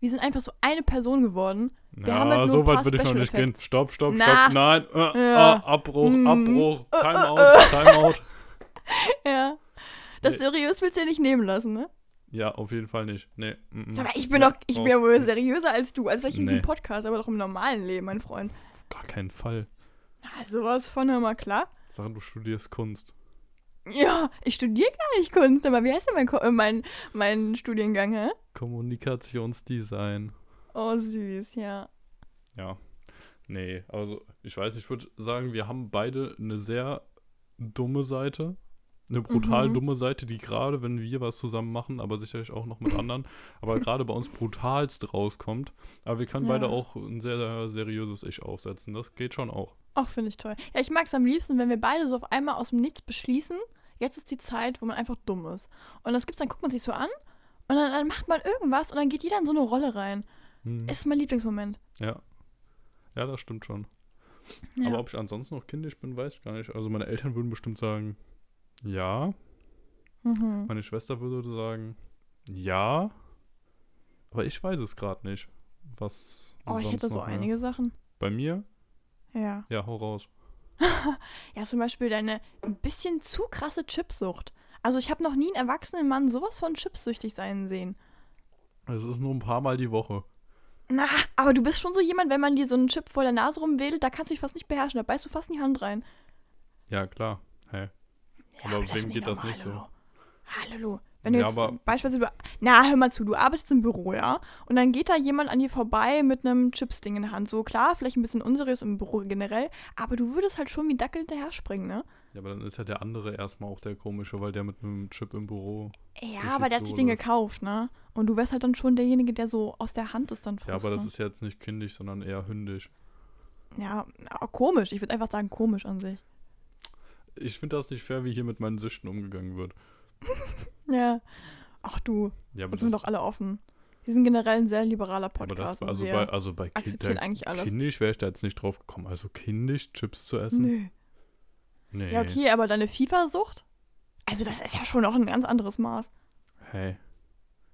wir sind einfach so eine Person geworden. Halt Ja, nur so weit würde ich noch nicht gehen. Stopp, stopp, Na. stopp. Nein. Äh, Ja. äh, Abbruch, Mm. Abbruch. Äh, äh, Timeout, äh. Timeout. Ja. Das Nee. seriös willst du dir nicht nehmen lassen, ne? Ja, auf jeden Fall nicht. Nee. mm. Aber ich bin doch, ich bin ja wohl seriöser als du. Also vielleicht in Nee. diesem Podcast, aber doch im normalen Leben, mein Freund. Auf gar keinen Fall. Na, sowas von, hör mal, klar. Sag, du studierst Kunst. Ja, ich studiere gar nicht Kunst, aber wie heißt denn mein, äh, mein, mein Studiengang, hä? Kommunikationsdesign. Oh, süß, ja. Ja. Nee, also ich weiß, ich würde sagen, wir haben beide eine sehr dumme Seite. Eine brutal Mhm. dumme Seite, die gerade, wenn wir was zusammen machen, aber sicherlich auch noch mit anderen, aber gerade bei uns brutalst rauskommt. Aber wir können Ja. beide auch ein sehr, sehr seriöses Ich aufsetzen. Das geht schon auch. Auch finde ich toll. Ja, ich mag es am liebsten, wenn wir beide so auf einmal aus dem Nichts beschließen, jetzt ist die Zeit, wo man einfach dumm ist. Und das gibt's, dann guckt man sich so an und dann, dann macht man irgendwas und dann geht jeder in so eine Rolle rein. Hm. Ist mein Lieblingsmoment. Ja. Ja, das stimmt schon. Ja. Aber ob ich ansonsten noch kindisch bin, weiß ich gar nicht. Also meine Eltern würden bestimmt sagen, ja. mhm. Meine Schwester würde sagen, ja. Aber ich weiß es gerade nicht. Was Oh, ich hätte so einige Sachen. Bei mir? Ja. Ja, hau raus. Ja, zum Beispiel deine ein bisschen zu krasse Chipsucht. Also ich habe noch nie einen erwachsenen Mann sowas von chipsüchtig sein sehen. Es ist nur ein paar Mal die Woche. Na, aber du bist schon so jemand, wenn man dir so einen Chip vor der Nase rumwedelt, da kannst du dich fast nicht beherrschen, da beißt du fast in die Hand rein. Ja, klar. Hey. Ja, Aber das wem geht das normal, nicht so? Lulu. Wenn du Ja, jetzt beispielsweise, na, hör mal zu, du arbeitest im Büro, ja, und dann geht da jemand an dir vorbei mit einem Chips-Ding in der Hand. So klar, vielleicht ein bisschen unseriös im Büro generell, aber du würdest halt schon wie Dackel hinterher springen, ne? Ja, aber dann ist ja der andere erstmal auch der komische, weil der mit einem Chip im Büro. Ja, aber der hat sich den gekauft, ne? Und du wärst halt dann schon derjenige, der so aus der Hand ist dann frisst, Ja, aber das ne? ist ja jetzt nicht kindisch, sondern eher hündisch. Ja, komisch. Ich würde einfach sagen, komisch an sich. Ich finde das nicht fair, wie hier mit meinen Süchten umgegangen wird. Ja. Ach du, Ja, aber sind das, doch alle offen. Wir sind generell ein sehr liberaler aber Podcast. das und also bei, also bei akzeptieren Kinder, eigentlich alles. kindisch wäre ich da jetzt nicht drauf gekommen. Also kindisch Chips zu essen? Nö. Nee. Ja, okay, aber deine FIFA-Sucht? Also, das ist ja schon noch ein ganz anderes Maß. Hey.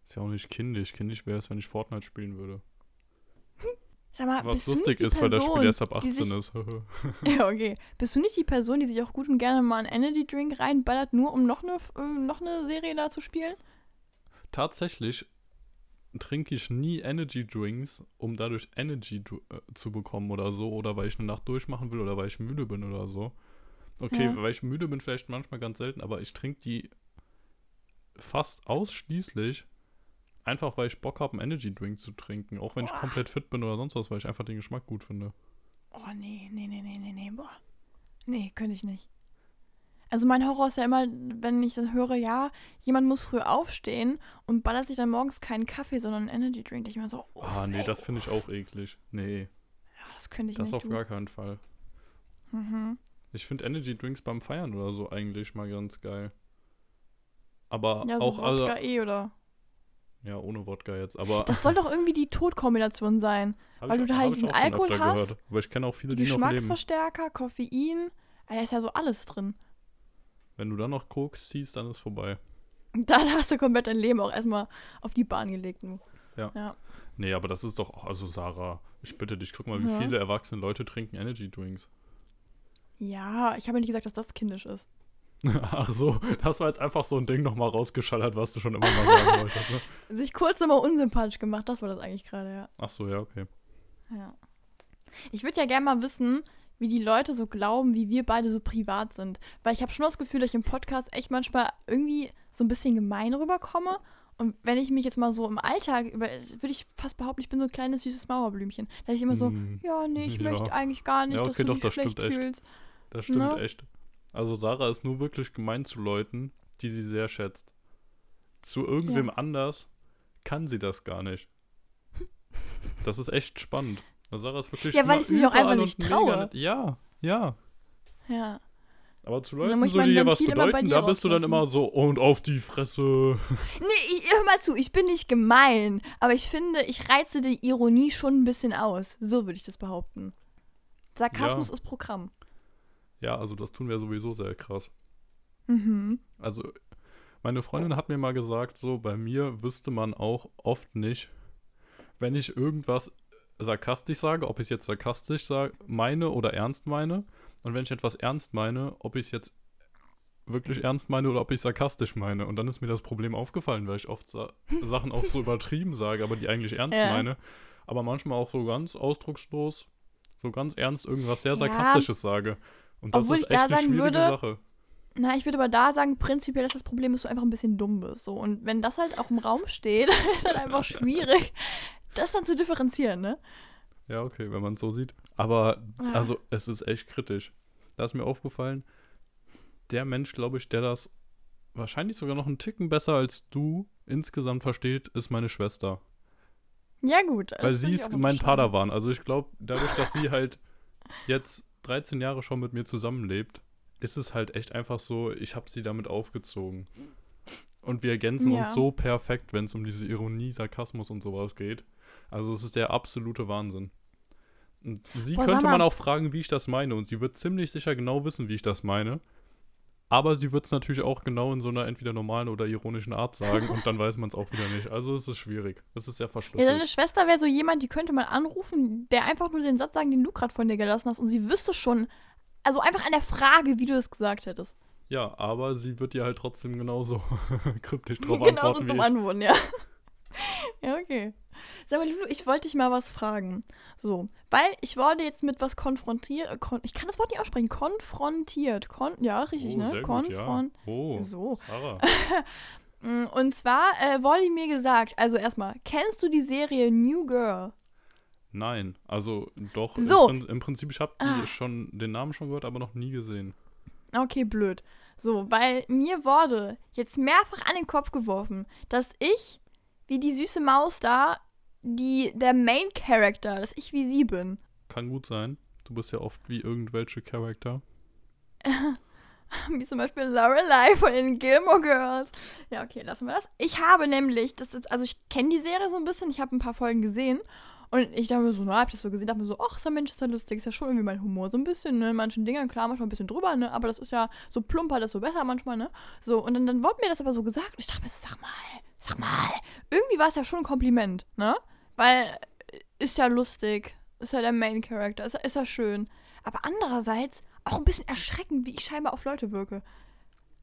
Ist ja auch nicht kindisch. Kindisch wäre es, wenn ich Fortnite spielen würde. Sag mal, Was lustig ist, weil das Spiel Person, erst ab die 18 sich, ist. Ja, okay. Bist du nicht die Person, die sich auch gut und gerne mal einen Energy Drink reinballert, nur um noch eine, äh, noch eine Serie da zu spielen? Tatsächlich trinke ich nie Energy Drinks, um dadurch Energy äh, zu bekommen oder so. Oder weil ich eine Nacht durchmachen will oder weil ich müde bin oder so. Okay, Ja. weil ich müde bin, vielleicht manchmal ganz selten, aber ich trinke die fast ausschließlich einfach, weil ich Bock habe, einen Energy Drink zu trinken. Auch wenn ich Boah. komplett fit bin oder sonst was, weil ich einfach den Geschmack gut finde. Oh, nee, nee, nee, nee, nee, nee, boah. Nee, könnte ich nicht. Also mein Horror ist ja immer, wenn ich dann höre, ja, jemand muss früh aufstehen und ballert sich dann morgens keinen Kaffee, sondern einen Energy Drink. Ich immer so, uff, Ah, nee, ey, das finde ich auch eklig. Nee, Ja, das könnte ich das nicht. auf du. gar keinen Fall. Mhm. Ich finde Energy Drinks beim Feiern oder so eigentlich mal ganz geil. Aber Ja, so auch, also, Wodka eh, oder? Ja, ohne Wodka jetzt, aber Das soll doch irgendwie die Todkombination sein. weil ich, du da halt diesen Alkohol hast, gehört. Aber ich kenne auch viele, Die die noch leben. Geschmacksverstärker, Koffein, ah, da ist ja so alles drin. Wenn du dann noch Koks ziehst, dann ist vorbei. Da hast du komplett dein Leben auch erstmal auf die Bahn gelegt. Ja. ja. Nee, aber das ist doch, auch- also Sarah, ich bitte dich, guck mal, wie Ja. viele erwachsene Leute trinken Energy Drinks. Ja, ich habe ja nicht gesagt, dass das kindisch ist. Ach so, das war jetzt einfach so ein Ding nochmal rausgeschallert, was du schon immer mal sagen wolltest. Ne? Sich kurz immer unsympathisch gemacht, das war das eigentlich gerade, ja. Ach so, ja, okay. ja. Ich würde ja gerne mal wissen, wie die Leute so glauben, wie wir beide so privat sind. Weil ich habe schon das Gefühl, dass ich im Podcast echt manchmal irgendwie so ein bisschen gemein rüberkomme. Und wenn ich mich jetzt mal so im Alltag über, würde ich fast behaupten, ich bin so ein kleines süßes Mauerblümchen. Da ich immer so, Hm, ja, nee, ich Ja. möchte eigentlich gar nicht, Ja, dass okay, du doch, dich das schlecht stimmt echt. fühlst. das stimmt Ne? echt. Also Sarah ist nur wirklich gemein zu Leuten, die sie sehr schätzt. Zu irgendwem Ja. anders kann sie das gar nicht. Das ist echt spannend. Sarah ist wirklich Ja, weil ich mich auch einfach nicht traue. nett. Ja, ja. Ja. Aber zu Leuten, so, die dir was bedeuten, da bist du dann immer so, und auf die Fresse. Nee, ich- hör mal zu, ich bin nicht gemein, aber ich finde, ich reize die Ironie schon ein bisschen aus. So würde ich das behaupten. Sarkasmus Ja. ist Programm. Ja, also das tun wir sowieso sehr krass. Mhm. Also, meine Freundin hat mir mal gesagt, so, bei mir wüsste man auch oft nicht, wenn ich irgendwas sarkastisch sage, ob ich es jetzt sarkastisch sag, meine oder ernst meine. Und wenn ich etwas ernst meine, ob ich es jetzt wirklich ernst meine oder ob ich sarkastisch meine. Und dann ist mir das Problem aufgefallen, weil ich oft sa Sachen auch so übertrieben sage, aber die eigentlich ernst Ja. meine. Aber manchmal auch so ganz ausdruckslos, so ganz ernst irgendwas sehr Ja. sarkastisches sage. Und das Obwohl ist ich da echt eine schwierige würde, Sache. Na, ich würde aber da sagen, prinzipiell ist das Problem, dass du einfach ein bisschen dumm bist. So. Und wenn das halt auch im Raum steht, ist halt einfach schwierig, das dann zu differenzieren, ne? Ja, okay, wenn man es so sieht. Aber Ja. also es ist echt kritisch. Da ist mir aufgefallen, der Mensch, glaube ich, der das wahrscheinlich sogar noch einen Ticken besser als du insgesamt versteht, ist meine Schwester. Ja, gut. Weil sie ist mein. Padawan. Also ich glaube, dadurch, dass sie halt jetzt 13 Jahre schon mit mir zusammenlebt, ist es halt echt einfach so, ich habe sie damit aufgezogen. Und wir ergänzen Ja. uns so perfekt, wenn es um diese Ironie, Sarkasmus und sowas geht. Also es ist der absolute Wahnsinn. Und sie Boah, könnte man auch fragen, wie ich das meine. Und sie wird ziemlich sicher genau wissen, wie ich das meine. Aber sie wird es natürlich auch genau in so einer entweder normalen oder ironischen Art sagen. und dann weiß man es auch wieder nicht. Also es ist schwierig. Es ist sehr Ja, verschlüsselt. deine Schwester wäre so jemand, die könnte man anrufen, der einfach nur den Satz sagen, den du gerade von dir gelassen hast. Und sie wüsste schon, also einfach an der Frage, wie du es gesagt hättest. Ja, aber sie wird dir halt trotzdem genauso kryptisch drauf Genauso antworten dumm wie ich. antworten, ja. ja, okay. Sag mal, Lulu, ich wollte dich mal was fragen. So, weil ich wurde jetzt mit was konfrontiert. äh, Kon ich kann das Wort nicht aussprechen. Konfrontiert. Kon ja, richtig, oh, ne? gut, ja. Oh, So. Sarah. Mm, Und zwar äh, wurde mir gesagt, also erstmal, kennst du die Serie New Girl? Nein, also doch. So. Im, Im Prinzip, ich habe Ah. schon den Namen schon gehört, aber noch nie gesehen. Okay, blöd. So, weil mir wurde jetzt mehrfach an den Kopf geworfen, dass ich, wie die süße Maus da, die, der Main Character, dass ich wie sie bin. Kann gut sein. Du bist ja oft wie irgendwelche Charakter. Wie zum Beispiel Lorelei von den Gilmore Girls. Ja, okay, lassen wir das. Ich habe nämlich, das ist, also ich kenne die Serie so ein bisschen, ich habe ein paar Folgen gesehen. Und ich dachte mir so, na, hab ich das so gesehen, dachte mir so, ach, ist ja Mensch, ist ja lustig, ist ja schon irgendwie mein Humor. So ein bisschen, ne, in manchen Dingen, klar, manchmal ein bisschen drüber, ne, aber das ist ja so plumper, das so besser manchmal, ne. So, und dann, dann wurde mir das aber so gesagt und ich dachte mir, so, sag mal, sag mal. Irgendwie war es ja schon ein Kompliment, ne, weil äh, ist ja lustig, ist ja der Main Character, ist, ja- ist ja schön. Aber andererseits auch ein bisschen erschreckend, wie ich scheinbar auf Leute wirke.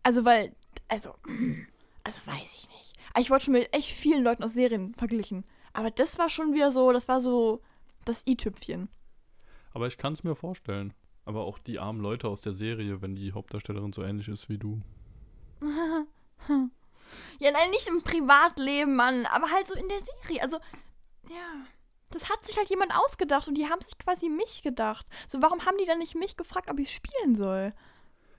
Also, weil, also, also weiß ich nicht. Aber Ich wurde schon mit echt vielen Leuten aus Serien verglichen. Aber das war schon wieder so, das war so das i-Tüpfchen. Aber ich kann es mir vorstellen. Aber auch die armen Leute aus der Serie, wenn die Hauptdarstellerin so ähnlich ist wie du. Ja, nein, nicht im Privatleben, Mann, aber halt so in der Serie. Also, ja. Das hat sich halt jemand ausgedacht und die haben sich quasi mich gedacht. So, warum haben die dann nicht mich gefragt, ob ich spielen soll?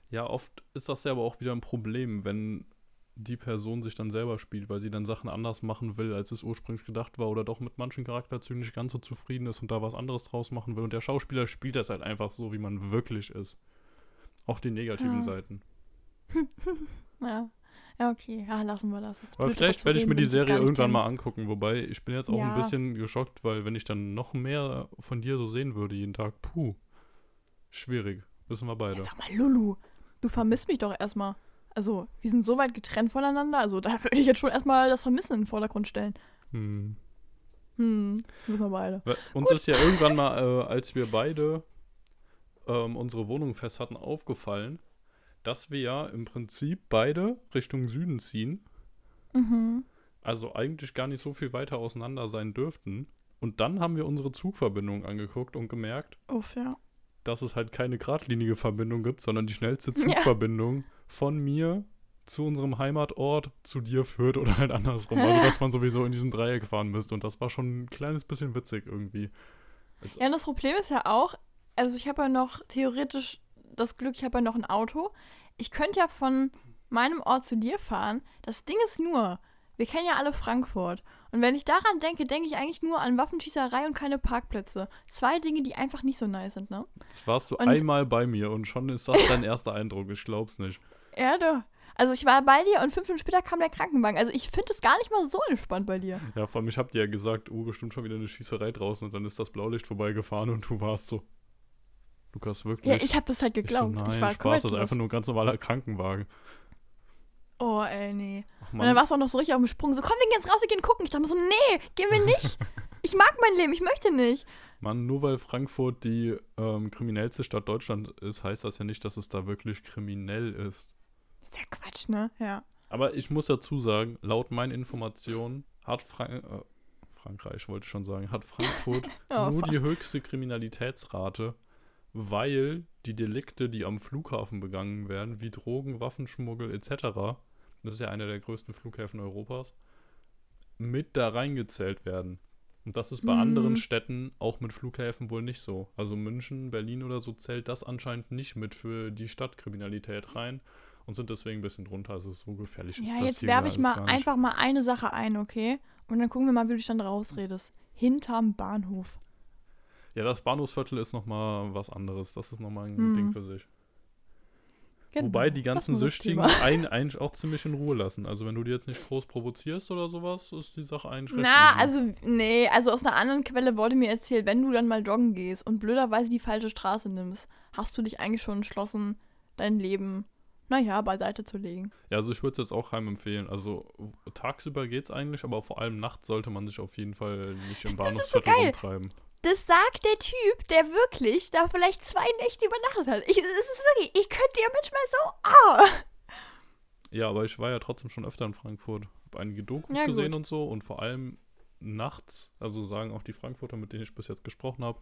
Ja, oft ist das ja aber auch wieder ein Problem, wenn die Person sich dann selber spielt, weil sie dann Sachen anders machen will, als es ursprünglich gedacht war, oder doch mit manchen Charakterzügen nicht ganz so zufrieden ist und da was anderes draus machen will. Und der Schauspieler spielt das halt einfach so, wie man wirklich ist. Auch die negativen Ja. Seiten. Ja. Ja, okay. Ja, lassen wir das. Aber vielleicht werde ich mir die Serie irgendwann mal angucken. Wobei, ich bin jetzt auch Ja. ein bisschen geschockt, weil wenn ich dann noch mehr von dir so sehen würde jeden Tag, puh, schwierig. Wissen wir beide. Ja, sag mal, Lulu, du vermisst mich doch erstmal. Also, wir sind so weit getrennt voneinander. Also, da würde ich jetzt schon erstmal das Vermissen in den Vordergrund stellen. Hm. Hm, wissen wir beide. Weil Uns ist ja irgendwann mal, äh, als wir beide ähm, unsere Wohnung fest hatten, aufgefallen, dass wir ja im Prinzip beide Richtung Süden ziehen. Mhm. Also eigentlich gar nicht so viel weiter auseinander sein dürften. Und dann haben wir unsere Zugverbindung angeguckt und gemerkt, Uff, ja. dass es halt keine geradlinige Verbindung gibt, sondern die schnellste Ja. Zugverbindung von mir zu unserem Heimatort zu dir führt oder halt andersrum. Also dass man sowieso in diesem Dreieck fahren müsste. Und das war schon ein kleines bisschen witzig irgendwie. Als, Ja, und das Problem ist ja auch, also ich habe ja noch theoretisch das Glück, ich habe ja noch ein Auto. Ich könnte ja von meinem Ort zu dir fahren. Das Ding ist nur, wir kennen ja alle Frankfurt. Und wenn ich daran denke, denke ich eigentlich nur an Waffenschießerei und keine Parkplätze. Zwei Dinge, die einfach nicht so nice sind, ne? Jetzt warst du Und- einmal bei mir und schon ist das dein erster Eindruck. Ich glaub's nicht. Ja, doch. Also ich war bei dir und fünf Minuten später kam der Krankenwagen. Also ich finde es gar nicht mal so entspannt bei dir. Ja, vor allem, ich hab dir ja gesagt, oh, bestimmt schon wieder eine Schießerei draußen und dann ist das Blaulicht vorbeigefahren und du warst so. Lukas, wirklich? Ja, ich habe das halt Ich so, geglaubt. nein, ich war Spaß, das ist einfach nur ein ganz normaler Krankenwagen. Oh, ey, nee. Ach Und dann warst du auch noch so richtig auf dem Sprung. So, komm, wir gehen jetzt raus, wir gehen gucken. Ich dachte mir so, nee, gehen wir nicht. Ich mag mein Leben, ich möchte nicht. Mann, nur weil Frankfurt die ähm, kriminellste Stadt Deutschland ist, heißt das ja nicht, dass es da wirklich kriminell ist. Ist ja Quatsch, ne? Ja. Aber ich muss dazu sagen, laut meinen Informationen hat Frank äh, Frankreich, wollte ich schon sagen, hat Frankfurt Oh, nur fast. die höchste Kriminalitätsrate, weil die Delikte, die am Flughafen begangen werden, wie Drogen, Waffenschmuggel etc., das ist ja einer der größten Flughäfen Europas, mit da reingezählt werden. Und das ist bei Mhm. anderen Städten auch mit Flughäfen wohl nicht so. Also München, Berlin oder so zählt das anscheinend nicht mit für die Stadtkriminalität rein und sind deswegen ein bisschen drunter. Also so gefährlich ist Ja, das jetzt hier werfe ich mal einfach mal eine Sache ein, okay? Und dann gucken wir mal, wie du dich dann rausredest. Hinterm Bahnhof. Ja, das Bahnhofsviertel ist nochmal was anderes. Das ist nochmal ein Hm. Ding für sich. Genau, Wobei die ganzen Süchtigen einen eigentlich auch ziemlich in Ruhe lassen. Also wenn du die jetzt nicht groß provozierst oder sowas, ist die Sache eigentlich recht Na, also, nee, also aus einer anderen Quelle wurde mir erzählt, wenn du dann mal joggen gehst und blöderweise die falsche Straße nimmst, hast du dich eigentlich schon entschlossen, dein Leben, naja, beiseite zu legen. Ja, also ich würde es jetzt auch keinem empfehlen. Also tagsüber geht's eigentlich, aber vor allem nachts sollte man sich auf jeden Fall nicht im Bahnhofsviertel geil. rumtreiben. Das sagt der Typ, der wirklich da vielleicht zwei Nächte übernachtet hat. Ich, es ist wirklich, ich könnte ja manchmal so, ah. Ja, aber ich war ja trotzdem schon öfter in Frankfurt. Hab einige Dokus Ja, gesehen gut. und so und vor allem nachts, also sagen auch die Frankfurter, mit denen ich bis jetzt gesprochen habe,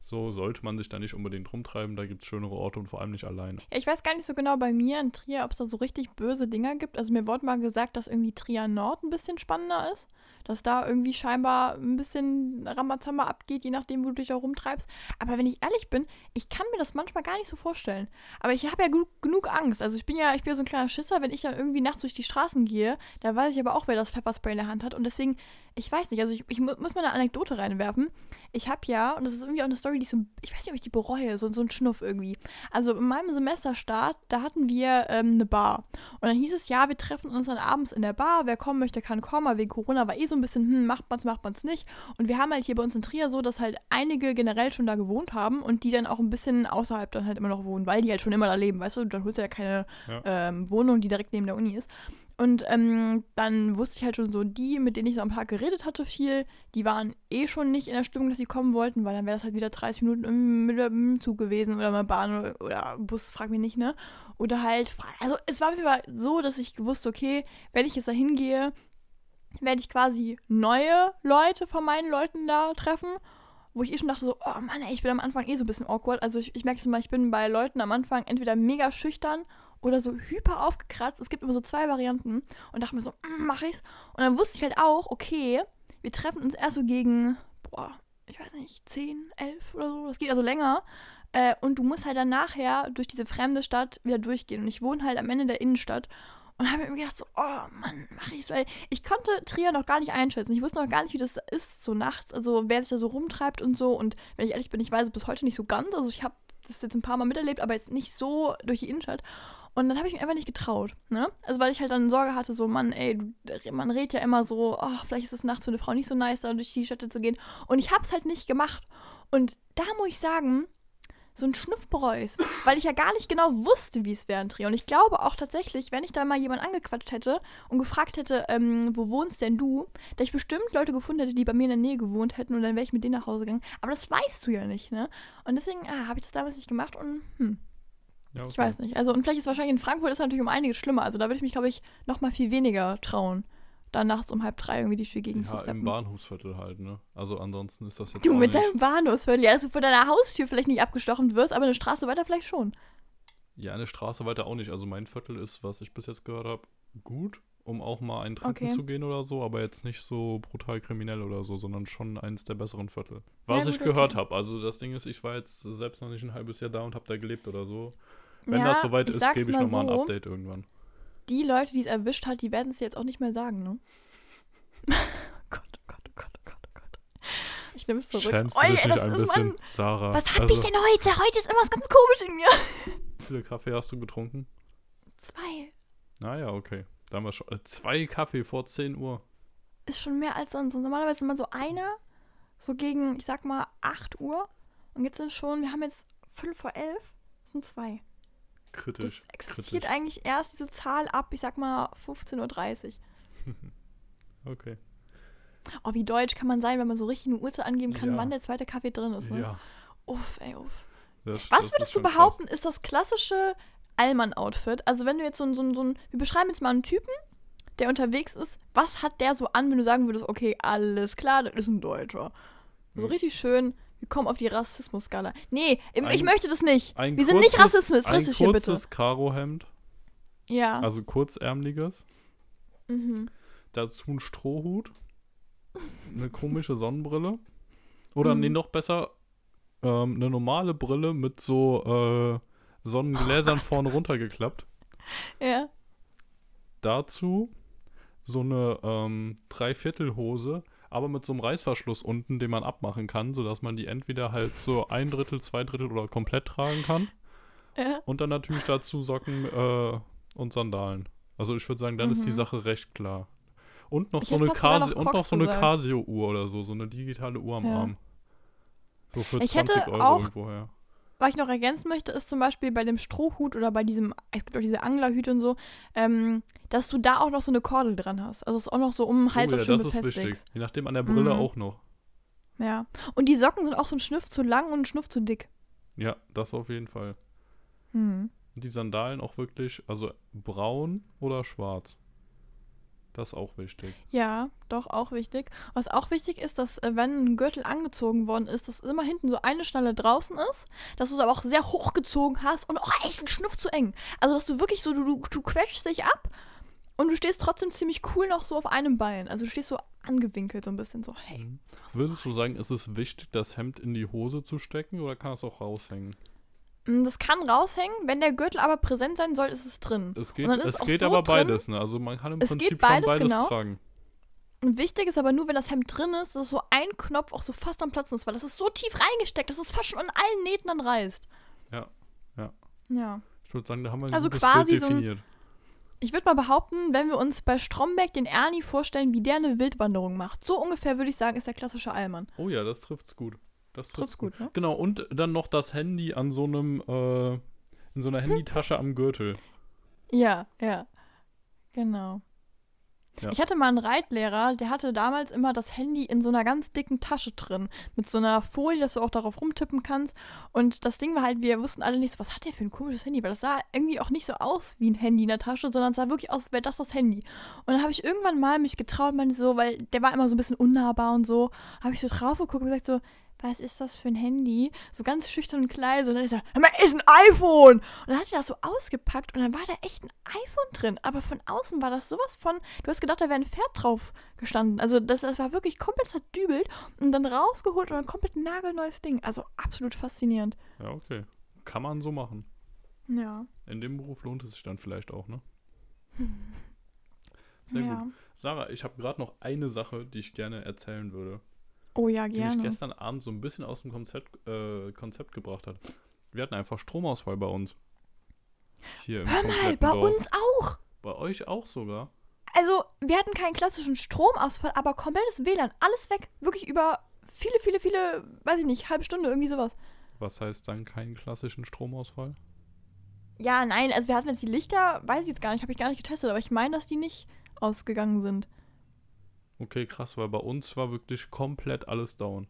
So sollte man sich da nicht unbedingt rumtreiben. Da gibt es schönere Orte und vor allem nicht alleine. Ja, ich weiß gar nicht so genau bei mir in Trier, ob es da so richtig böse Dinger gibt. Also mir wurde mal gesagt, dass irgendwie Trier Nord ein bisschen spannender ist. Dass da irgendwie scheinbar ein bisschen Ramazamba abgeht, je nachdem, wo du dich da rumtreibst. Aber wenn ich ehrlich bin, ich kann mir das manchmal gar nicht so vorstellen. Aber ich habe ja genug, genug Angst. Also ich bin ja, ich bin ja so ein kleiner Schisser, wenn ich dann irgendwie nachts durch die Straßen gehe, da weiß ich aber auch, wer das Pfefferspray in der Hand hat. Und deswegen, ich weiß nicht, also ich, ich muss mal eine Anekdote reinwerfen. Ich habe ja, und das ist irgendwie auch eine Story, die ich so, ich weiß nicht, ob ich die bereue, so, so ein Schnuff irgendwie. Also in meinem Semesterstart, da hatten wir ähm, eine Bar. Und dann hieß es, ja, wir treffen uns dann abends in der Bar, wer kommen möchte, kann kommen, aber wegen Corona war eh so ein bisschen, hm, macht man's, macht man's nicht. Und wir haben halt hier bei uns in Trier so, dass halt einige generell schon da gewohnt haben und die dann auch ein bisschen außerhalb dann halt immer noch wohnen, weil die halt schon immer da leben, weißt du, dann holst du ja keine Ja. ähm, Wohnung, die direkt neben der Uni ist. Und ähm, dann wusste ich halt schon so, die, mit denen ich so am Tag geredet hatte, viel, die waren eh schon nicht in der Stimmung, dass sie kommen wollten, weil dann wäre das halt wieder 30 Minuten im, mit dem Zug gewesen oder mit Bahn oder, oder Bus, frag mich nicht, ne? Oder halt, also es war so, dass ich gewusst, okay, wenn ich jetzt da hingehe, werde ich quasi neue Leute von meinen Leuten da treffen, wo ich eh schon dachte so, oh Mann, ey, ich bin am Anfang eh so ein bisschen awkward. Also ich, ich merke es immer, ich bin bei Leuten am Anfang entweder mega schüchtern oder so hyper aufgekratzt. Es gibt immer so zwei Varianten und dachte mir so, mm, mach ich's. Und dann wusste ich halt auch, okay, wir treffen uns erst so gegen, boah, ich weiß nicht, 10, 11 oder so. Das geht also länger. Äh, und du musst halt dann nachher durch diese fremde Stadt wieder durchgehen. Und ich wohne halt am Ende der Innenstadt. Und habe mir gedacht so, oh Mann, mach ich's, weil ich konnte Trier noch gar nicht einschätzen. Ich wusste noch gar nicht, wie das ist so nachts, also wer sich da so rumtreibt und so. Und wenn ich ehrlich bin, ich weiß es bis heute nicht so ganz. Also ich habe das jetzt ein paar Mal miterlebt, aber jetzt nicht so durch die Innenstadt. Und dann habe ich mich einfach nicht getraut, ne? Also weil ich halt dann Sorge hatte, so, Mann, ey, man redet ja immer so, ach, vielleicht ist es nachts für eine Frau nicht so nice, da durch die Städte zu gehen. Und ich hab's halt nicht gemacht. Und da muss ich sagen, so ein Schnuff bereue ich's, weil ich ja gar nicht genau wusste, wie es wäre in Trier. Und ich glaube auch tatsächlich, wenn ich da mal jemanden angequatscht hätte und gefragt hätte, ähm, wo wohnst denn du, dass ich bestimmt Leute gefunden hätte, die bei mir in der Nähe gewohnt hätten und dann wäre ich mit denen nach Hause gegangen. Aber das weißt du ja nicht, ne? Und deswegen ah, habe ich das damals nicht gemacht und hm, Ja, okay. ich weiß nicht. Also, und vielleicht ist wahrscheinlich in Frankfurt ist natürlich um einiges schlimmer. Also, da würde ich mich, glaube ich, noch mal viel weniger trauen, da nachts um halb drei irgendwie die Tür gegen zu Ja, im steppen. Bahnhofsviertel halt, ne? Also ansonsten ist das jetzt Du mit nicht. deinem Bahnhofsviertel, ja, dass du vor deiner Haustür vielleicht nicht abgestochen wirst, aber eine Straße weiter vielleicht schon. Ja, eine Straße weiter auch nicht. Also mein Viertel ist, was ich bis jetzt gehört habe, gut, um auch mal einen trinken Okay. zu gehen oder so, aber jetzt nicht so brutal kriminell oder so, sondern schon eins der besseren Viertel. Was Ja, ich gut, gehört okay. habe. Also das Ding ist, ich war jetzt selbst noch nicht ein halbes Jahr da und habe da gelebt oder so. Wenn ja, das soweit ist, gebe ich mal nochmal ein so, Update irgendwann. Die Leute, die es erwischt hat, die werden es jetzt auch nicht mehr sagen, ne? oh Gott, oh Gott, oh Gott, oh Gott, oh Gott. Ich nehme es zurück. Schämst du Oi, dich ein bisschen, Mann. Sarah? Was hab also, ich denn heute? Heute ist irgendwas ganz komisch in mir. Wie viele Kaffee hast du getrunken? Zwei. Naja, okay. Da haben wir schon. Äh, zwei Kaffee vor 10 Uhr. Ist schon mehr als sonst. Und normalerweise immer so einer, so gegen, ich sag mal, 8 Uhr. Und jetzt sind schon, wir haben jetzt Viertel vor elf, das sind zwei. Das Kritisch. existiert kritisch. eigentlich erst diese Zahl ab, ich sag mal, 15.30 Uhr. Okay. Oh, wie deutsch kann man sein, wenn man so richtig eine Uhrzeit angeben kann, Ja. wann der zweite Kaffee drin ist, ne? Ja. Uff, ey, uff. Das, Was das würdest du schon krass. behaupten, ist das klassische Allmann-Outfit? Also wenn du jetzt so ein, so ein, so ein, wir beschreiben jetzt mal einen Typen, der unterwegs ist, was hat der so an, wenn du sagen würdest, okay, alles klar, das ist ein Deutscher. So Hm. richtig schön, wir kommen auf die Rassismus-Skala. Nee, ich Ein- möchte das nicht. Wir sind nicht kurzes- rassistisch Ein hier, bitte. kurzes Karohemd, Ja. also kurzärmliches. mhm. Dazu ein Strohhut. Eine komische Sonnenbrille. Oder Mhm. nee, noch besser, ähm, eine normale Brille mit so äh, Sonnengläsern vorne runtergeklappt. Ja. Dazu so eine ähm, Dreiviertelhose, aber mit so einem Reißverschluss unten, den man abmachen kann, sodass man die entweder halt so ein Drittel, zwei Drittel oder komplett tragen kann. Ja. Und dann natürlich dazu Socken äh, und Sandalen. Also ich würde sagen, dann ist die Mhm. Sache recht klar. Und noch Ich so eine Casio noch und noch so eine. Casio-Uhr oder so, so eine digitale Uhr am Ja. Arm. So für Ich 20 hätte Euro irgendwoher. Was ich noch ergänzen möchte, ist zum Beispiel bei dem Strohhut oder bei diesem, es gibt auch diese Anglerhüte und so, ähm, dass du da auch noch so eine Kordel dran hast. Also es ist auch noch so um den Hals oh ja, schön das ist befestigt. wichtig. Je nachdem an der Brille Mhm. auch noch. Ja. Und die Socken sind auch so ein Schnuff zu lang und ein Schnuff zu dick. Ja, das auf jeden Fall. Hm. Und die Sandalen auch wirklich, also braun oder schwarz. Das ist auch wichtig. Ja, doch, auch wichtig. Was auch wichtig ist, dass äh, wenn ein Gürtel angezogen worden ist, dass immer hinten so eine Schnalle draußen ist, dass du es aber auch sehr hochgezogen hast und auch echt ein Schnuff zu eng. Also, dass du wirklich so, du, du, du quetschst dich ab und du stehst trotzdem ziemlich cool noch so auf einem Bein. Also, du stehst so angewinkelt so ein bisschen so, hey. Mhm. Würdest du sagen, ist es wichtig, das Hemd in die Hose zu stecken oder kann es auch raushängen? Mm, Das kann raushängen, wenn der Gürtel aber präsent sein soll, ist es drin. Es geht, es geht so aber drin. beides, ne? Also man kann im Es Prinzip geht schon beides, beides genau. tragen. Wichtig ist aber nur, wenn das Hemd drin ist, dass so ein Knopf auch so fast am Platzen ist, weil das ist so tief reingesteckt, dass es fast schon an allen Nähten dann reißt. Ja, ja. Ja. Ich würde sagen, da haben wir ein Also gutes quasi Bild so ein- definiert. Ich würde mal behaupten, wenn wir uns bei Stromberg den Ernie vorstellen, wie der eine Wildwanderung macht, so ungefähr würde ich sagen, ist der klassische Allmann. Oh ja, das trifft's gut. Das Trifft's gut, ne? Genau, und dann noch das Handy an so einem, äh, in so einer Handytasche am Gürtel. Ja, ja. Genau. Ja. Ich hatte mal einen Reitlehrer, der hatte damals immer das Handy in so einer ganz dicken Tasche drin. Mit so einer Folie, dass du auch darauf rumtippen kannst. Und das Ding war halt, wir wussten alle nicht so, was hat der für ein komisches Handy? Weil das sah irgendwie auch nicht so aus wie ein Handy in der Tasche, sondern es sah wirklich aus, als wäre das das Handy. Und dann habe ich irgendwann mal mich getraut, meinte so, weil der war immer so ein bisschen unnahbar und so, habe ich so drauf geguckt und gesagt so, was ist das für ein Handy? So ganz schüchtern und leise. Und dann ist er, hör mal, ist ein iPhone! Und dann hat er das so ausgepackt und dann war da echt ein iPhone drin. Aber von außen war das sowas von, du hast gedacht, da wäre ein Pferd drauf gestanden. Also das, das war wirklich komplett zerdübelt und dann rausgeholt und ein komplett nagelneues Ding. Also absolut faszinierend. Ja, okay. Kann man so machen. Ja. In dem Beruf lohnt es sich dann vielleicht auch, ne? Sehr ja. gut. Sarah, ich habe gerade noch eine Sache, die ich gerne erzählen würde, Oh ja, die mich gerne. gestern Abend so ein bisschen aus dem Konzept, äh, Konzept gebracht hat. Wir hatten einfach Stromausfall bei uns. Hier im Hör mal, bei Dorf. uns auch. Bei euch auch sogar? Also, wir hatten keinen klassischen Stromausfall, aber komplettes WLAN. Alles weg. Wirklich über viele, viele, viele, weiß ich nicht, halbe Stunde, irgendwie sowas. Was heißt dann keinen klassischen Stromausfall? Ja, nein, also wir hatten jetzt die Lichter, weiß ich jetzt gar nicht, habe ich gar nicht getestet, aber ich meine, dass die nicht ausgegangen sind. Okay, krass, weil bei uns war wirklich komplett alles down.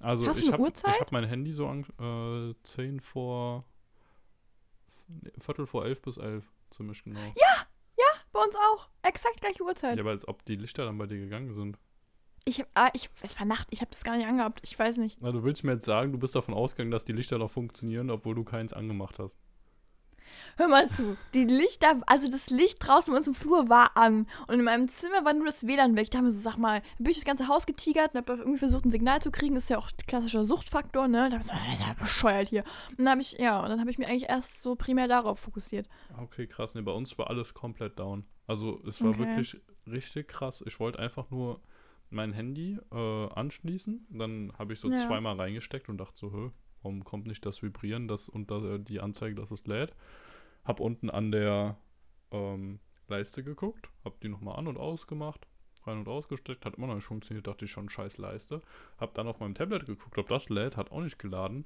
Also Hast ich habe hab mein Handy so an, äh, 10 vor Viertel vor elf bis elf, ziemlich genau. Ja, Bei uns auch. Exakt gleiche Uhrzeit. aber als ob die Lichter dann bei dir gegangen sind. Ich, ah, ich, es war Nacht, ich habe das gar nicht angehabt. Ich weiß nicht. Na, du willst mir jetzt sagen, du bist davon ausgegangen, dass die Lichter noch funktionieren, obwohl du keins angemacht hast. Hör mal zu. Die Lichter, also das Licht draußen bei uns im Flur war an. Und in meinem Zimmer war nur das WLAN weg. Da haben wir so, sag mal, dann bin ich das ganze Haus getigert und hab irgendwie versucht, ein Signal zu kriegen. Das ist ja auch klassischer Suchtfaktor, ne? Da hab ich so, das ist ja bescheuert hier. Und dann habe ich, ja, und dann habe ich mich eigentlich erst so primär darauf fokussiert. Okay, krass. Nee, bei uns war alles komplett down. Also es war Okay. wirklich richtig krass. Ich wollte einfach nur mein Handy äh, anschließen. Dann habe ich so Ja. zweimal reingesteckt und dachte so, Hö, warum kommt nicht das Vibrieren das und da, die Anzeige, dass es lädt. Hab unten an der ähm, Leiste geguckt, hab die nochmal an und ausgemacht, rein und ausgesteckt, hat immer noch nicht funktioniert, dachte ich schon, scheiß Leiste. Hab dann auf meinem Tablet geguckt, ob das lädt, hat auch nicht geladen.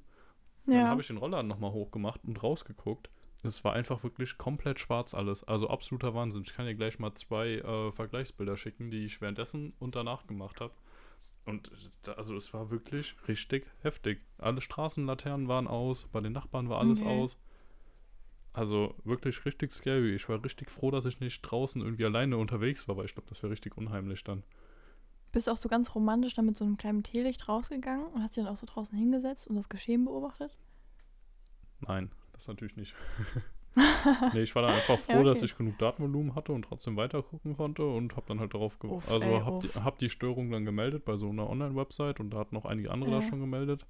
Dann Ja. habe ich den Rollladen nochmal hochgemacht und rausgeguckt. Es war einfach wirklich komplett schwarz alles. Also absoluter Wahnsinn. Ich kann dir gleich mal zwei äh, Vergleichsbilder schicken, die ich währenddessen und danach gemacht habe. Und da, also es war wirklich richtig heftig. Alle Straßenlaternen waren aus, bei den Nachbarn war alles Okay. aus. Also wirklich richtig scary. Ich war richtig froh, dass ich nicht draußen irgendwie alleine unterwegs war, weil ich glaube, das wäre richtig unheimlich dann. Bist du auch so ganz romantisch dann mit so einem kleinen Teelicht rausgegangen und hast dich dann auch so draußen hingesetzt und das Geschehen beobachtet? Nein, das natürlich nicht. nee, ich war dann einfach froh, Ja, okay. dass ich genug Datenvolumen hatte und trotzdem weiter gucken konnte und habe dann halt darauf ge Uff, also ey, hab die, hab die Störung dann gemeldet bei so einer Online-Website und da hatten noch einige andere das Ja. schon gemeldet.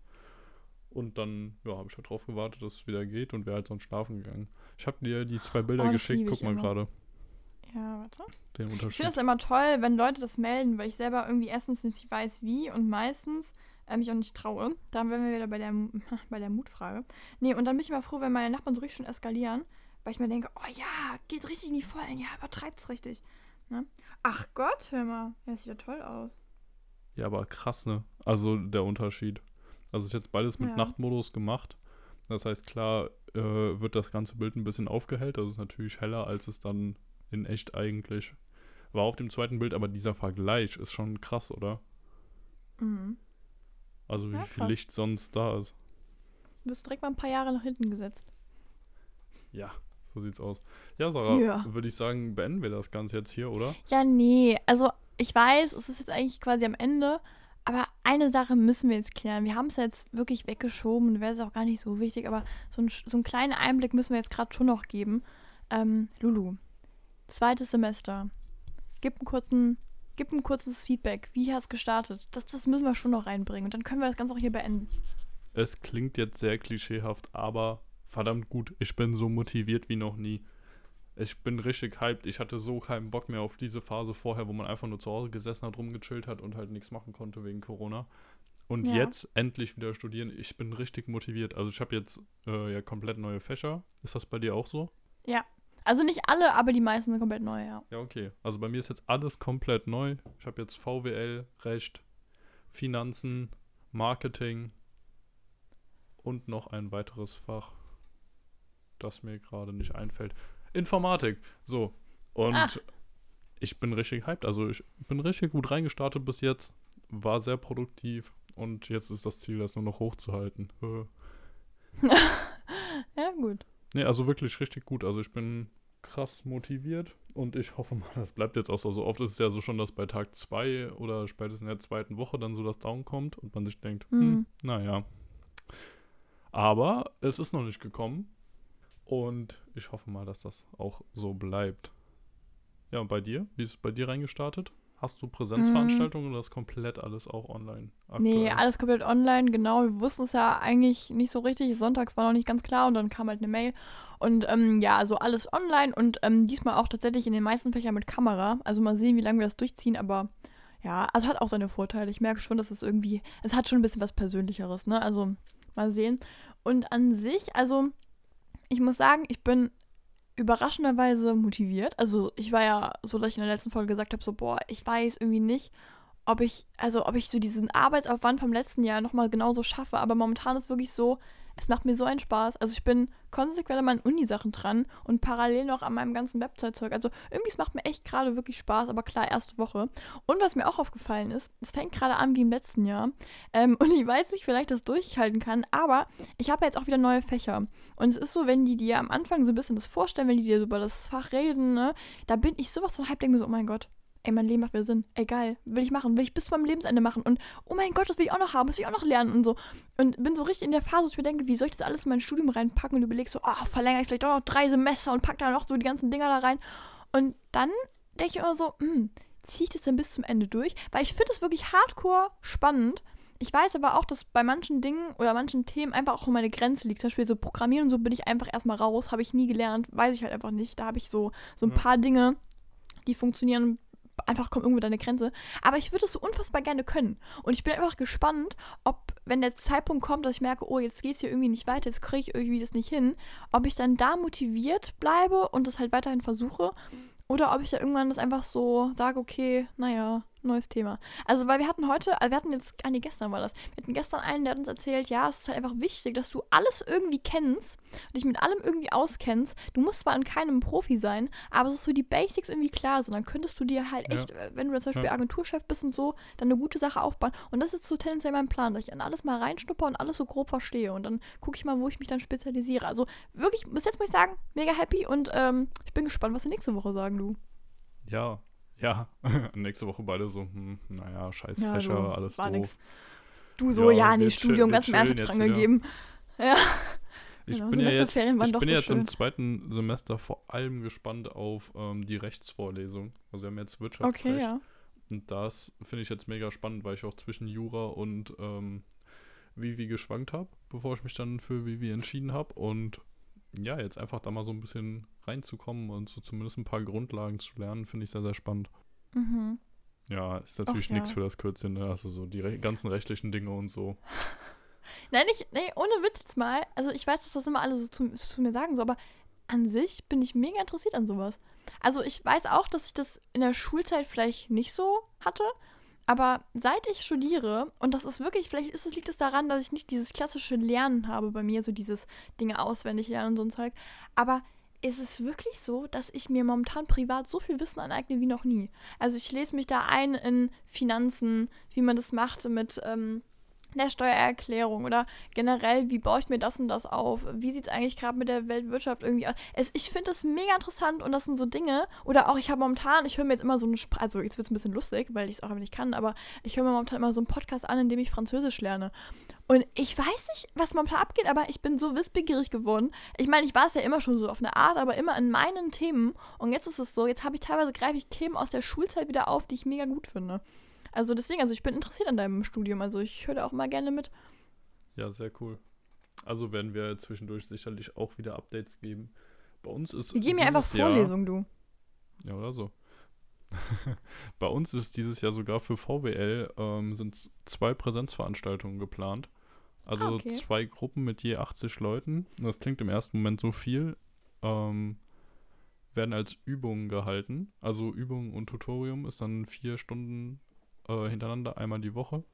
Und dann, ja, habe ich halt drauf gewartet, dass es wieder geht und wäre halt sonst schlafen gegangen. Ich habe dir die zwei Bilder Oh, geschickt, guck ich mal gerade Ja, warte. den Ich Unterschied. finde das immer toll, wenn Leute das melden, weil ich selber irgendwie erstens nicht weiß, wie und meistens äh, mich auch nicht traue. Dann wären wir wieder bei der, bei der Mutfrage. Nee, und dann bin ich immer froh, wenn meine Nachbarn so richtig schon eskalieren, weil ich mir denke, oh ja, geht richtig in die Vollen, ja, übertreibt's richtig. Ne? Ach Gott, hör mal, ja, sieht ja toll aus. Ja, aber krass, ne? Also der Unterschied. Also ist jetzt beides mit Ja. Nachtmodus gemacht. Das heißt, klar äh, wird das ganze Bild ein bisschen aufgehellt. Das ist natürlich heller, als es dann in echt eigentlich war auf dem zweiten Bild. Aber dieser Vergleich ist schon krass, oder? Mhm. Also wie Ja, viel. Licht sonst da ist. Du bist direkt mal ein paar Jahre nach hinten gesetzt. Ja, So sieht's aus. Ja, Sarah, Ja. würde ich sagen, beenden wir das Ganze jetzt hier, oder? Ja, nee. Also, ich weiß, es ist jetzt eigentlich quasi am Ende. Aber eine Sache müssen wir jetzt klären. Wir haben es jetzt wirklich weggeschoben und wäre es auch gar nicht so wichtig. Aber so, ein, so einen kleinen Einblick müssen wir jetzt gerade schon noch geben. Ähm, Lulu, zweites Semester. Gib, einen kurzen, gib ein kurzes Feedback. Wie hat es gestartet? Das, das müssen wir schon noch reinbringen. Und dann können wir das Ganze auch hier beenden. Es klingt jetzt sehr klischeehaft, aber verdammt gut. Ich bin so motiviert wie noch nie. Ich bin richtig hyped. Ich hatte so keinen Bock mehr auf diese Phase vorher, wo man einfach nur zu Hause gesessen hat, rumgechillt hat und halt nichts machen konnte wegen Corona. Und Ja. jetzt endlich wieder studieren. Ich bin richtig motiviert. Also ich habe jetzt äh, ja komplett neue Fächer. Ist das bei dir auch so? Also nicht alle, aber die meisten sind komplett neu, ja. Ja, okay. Also bei mir ist jetzt alles komplett neu. Ich habe jetzt VWL, Recht, Finanzen, Marketing und noch ein weiteres Fach, das mir gerade nicht einfällt. Informatik. So. Und Ah. ich bin richtig hyped. Also ich bin richtig gut reingestartet bis jetzt. War sehr produktiv. Und jetzt ist das Ziel, das nur noch hochzuhalten. Äh. Ja, gut. Nee, also wirklich richtig gut. Also ich bin krass motiviert und ich hoffe mal, das bleibt jetzt auch so. So oft ist es ja so schon, dass bei Tag 2 oder spätestens in der zweiten Woche dann so das Down kommt und man sich denkt, hm, Hm. naja. Aber es ist noch nicht gekommen und ich hoffe mal, dass das auch so bleibt. Ja, und bei dir? Wie ist es bei dir reingestartet? Hast du Präsenzveranstaltungen oder ist komplett alles auch online? Nee, aktuell? alles komplett online, genau. Wir wussten es ja eigentlich nicht so richtig. Sonntags war noch nicht ganz klar und dann kam halt eine Mail. Und ähm, ja, also alles online und ähm, diesmal auch tatsächlich in den meisten Fächern mit Kamera. Also mal sehen, wie lange wir das durchziehen, aber ja, also hat auch seine Vorteile. Ich merke schon, dass es irgendwie, es hat schon ein bisschen was Persönlicheres, ne? Also mal sehen. Und an sich, also ich muss sagen, ich bin überraschenderweise motiviert. Also ich war ja so, dass ich in der letzten Folge gesagt habe, so, boah, ich weiß irgendwie nicht, ob ich, also ob ich so diesen Arbeitsaufwand vom letzten Jahr nochmal genauso schaffe. Aber momentan ist wirklich so, es macht mir so einen Spaß. Also ich bin konsequent an meinen Uni-Sachen dran und parallel noch an meinem ganzen Website-Zeug. Also irgendwie, es macht mir echt gerade wirklich Spaß, aber klar, erste Woche. Und was mir auch aufgefallen ist, es fängt gerade an wie im letzten Jahr. Ähm, und ich weiß nicht, vielleicht das durchhalten kann, aber ich habe jetzt auch wieder neue Fächer. Und es ist so, wenn die dir am Anfang so ein bisschen das vorstellen, wenn die dir so über das Fach reden, ne, da bin ich sowas von hype, denke mir so, oh mein Gott, ey, mein Leben macht wieder Sinn. Ey, geil, will ich machen, will ich bis zu meinem Lebensende machen. Und oh mein Gott, das will ich auch noch haben, das will ich auch noch lernen und so. Und bin so richtig in der Phase, wo ich mir denke, wie soll ich das alles in mein Studium reinpacken und überlege so, oh, verlängere ich vielleicht auch noch drei Semester und pack da noch so die ganzen Dinger da rein. Und dann denke ich immer so, hm, ziehe ich das denn bis zum Ende durch? Weil ich finde es wirklich hardcore spannend. Ich weiß aber auch, dass bei manchen Dingen oder manchen Themen einfach auch meine Grenze liegt. Zum Beispiel so Programmieren und so bin ich einfach erstmal raus, habe ich nie gelernt, weiß ich halt einfach nicht. Da habe ich so, so ein Ja. paar Dinge, die funktionieren, einfach kommt irgendwo deine Grenze. Aber ich würde es so unfassbar gerne können. Und ich bin einfach gespannt, ob, wenn der Zeitpunkt kommt, dass ich merke, oh, jetzt geht es hier irgendwie nicht weiter, jetzt kriege ich irgendwie das nicht hin, ob ich dann da motiviert bleibe und das halt weiterhin versuche. Oder ob ich da irgendwann das einfach so sage, okay, naja, neues Thema. Also, weil wir hatten heute, also wir hatten jetzt, ah nee, gestern war das. Wir hatten gestern einen, der hat uns erzählt, ja, es ist halt einfach wichtig, dass du alles irgendwie kennst, dich mit allem irgendwie auskennst. Du musst zwar in keinem Profi sein, aber ist so die Basics irgendwie klar sind. Dann könntest du dir halt Ja. echt, äh, wenn du zum Beispiel Ja. Agenturchef bist und so, dann eine gute Sache aufbauen. Und das ist so tendenziell mein Plan, dass ich an alles mal reinschnupper und alles so grob verstehe. Und dann gucke ich mal, wo ich mich dann spezialisiere. Also wirklich, bis jetzt muss ich sagen, mega happy und ähm, ich bin gespannt, was wir nächste Woche sagen, du. Ja, ja. Nächste Woche beide so, hm, naja, scheiß Ja, Fächer, du, alles war doof. nix. Du so, Ja, ja, nee, Studium, ganz im Ernst, dran gegeben. Ja. Ich Genau, bin ja jetzt, ich bin so jetzt im zweiten Semester vor allem gespannt auf ähm, die Rechtsvorlesung. Also wir haben jetzt Wirtschaftsrecht. Okay, ja. Und das finde ich jetzt mega spannend, weil ich auch zwischen Jura und ähm, Vivi geschwankt habe, bevor ich mich dann für Vivi entschieden habe. Und ja, jetzt einfach da mal so ein bisschen reinzukommen und so zumindest ein paar Grundlagen zu lernen, finde ich sehr, sehr spannend. Mhm. Ja, ist natürlich ja. nichts für das Kürzchen, ne? Also so die ganzen rechtlichen Dinge und so. Nein, ich, nee, ohne Witz jetzt mal. Also ich weiß, dass das immer alle so zu, zu mir sagen, so, aber an sich bin ich mega interessiert an sowas. Also ich weiß auch, dass ich das in der Schulzeit vielleicht nicht so hatte, aber seit ich studiere, und das ist wirklich, vielleicht ist es, liegt es daran, dass ich nicht dieses klassische Lernen habe bei mir, so dieses Dinge auswendig lernen und so ein Zeug, aber ist es wirklich so, dass ich mir momentan privat so viel Wissen aneigne wie noch nie. Also ich lese mich da ein in Finanzen, wie man das macht mit, ähm, der Steuererklärung oder generell, wie baue ich mir das und das auf? Wie sieht es eigentlich gerade mit der Weltwirtschaft irgendwie aus? Es, ich finde das mega interessant und das sind so Dinge. Oder auch, ich habe momentan, ich höre mir jetzt immer so eine Sprache, also jetzt wird es ein bisschen lustig, weil ich es auch nicht kann, aber ich höre mir momentan immer so einen Podcast an, in dem ich Französisch lerne. Und ich weiß nicht, was momentan abgeht, aber ich bin so wissbegierig geworden. Ich meine, ich war es ja immer schon so auf eine Art, aber immer in meinen Themen. Und jetzt ist es so, jetzt habe ich teilweise, greife ich Themen aus der Schulzeit wieder auf, die ich mega gut finde. Also deswegen, also ich bin interessiert an deinem Studium, also ich höre da auch mal gerne mit. Ja, sehr cool. Also werden wir zwischendurch sicherlich auch wieder Updates geben. Bei uns ist. Wir geben ja einfach Vorlesungen, du. Ja, oder so. Bei uns ist dieses Jahr sogar für VWL ähm, sind zwei Präsenzveranstaltungen geplant. Also ah, okay. zwei Gruppen mit je 80 Leuten. Das klingt im ersten Moment so viel. Ähm, werden als Übungen gehalten. Also Übung und Tutorium ist dann vier Stunden äh, hintereinander, einmal die Woche.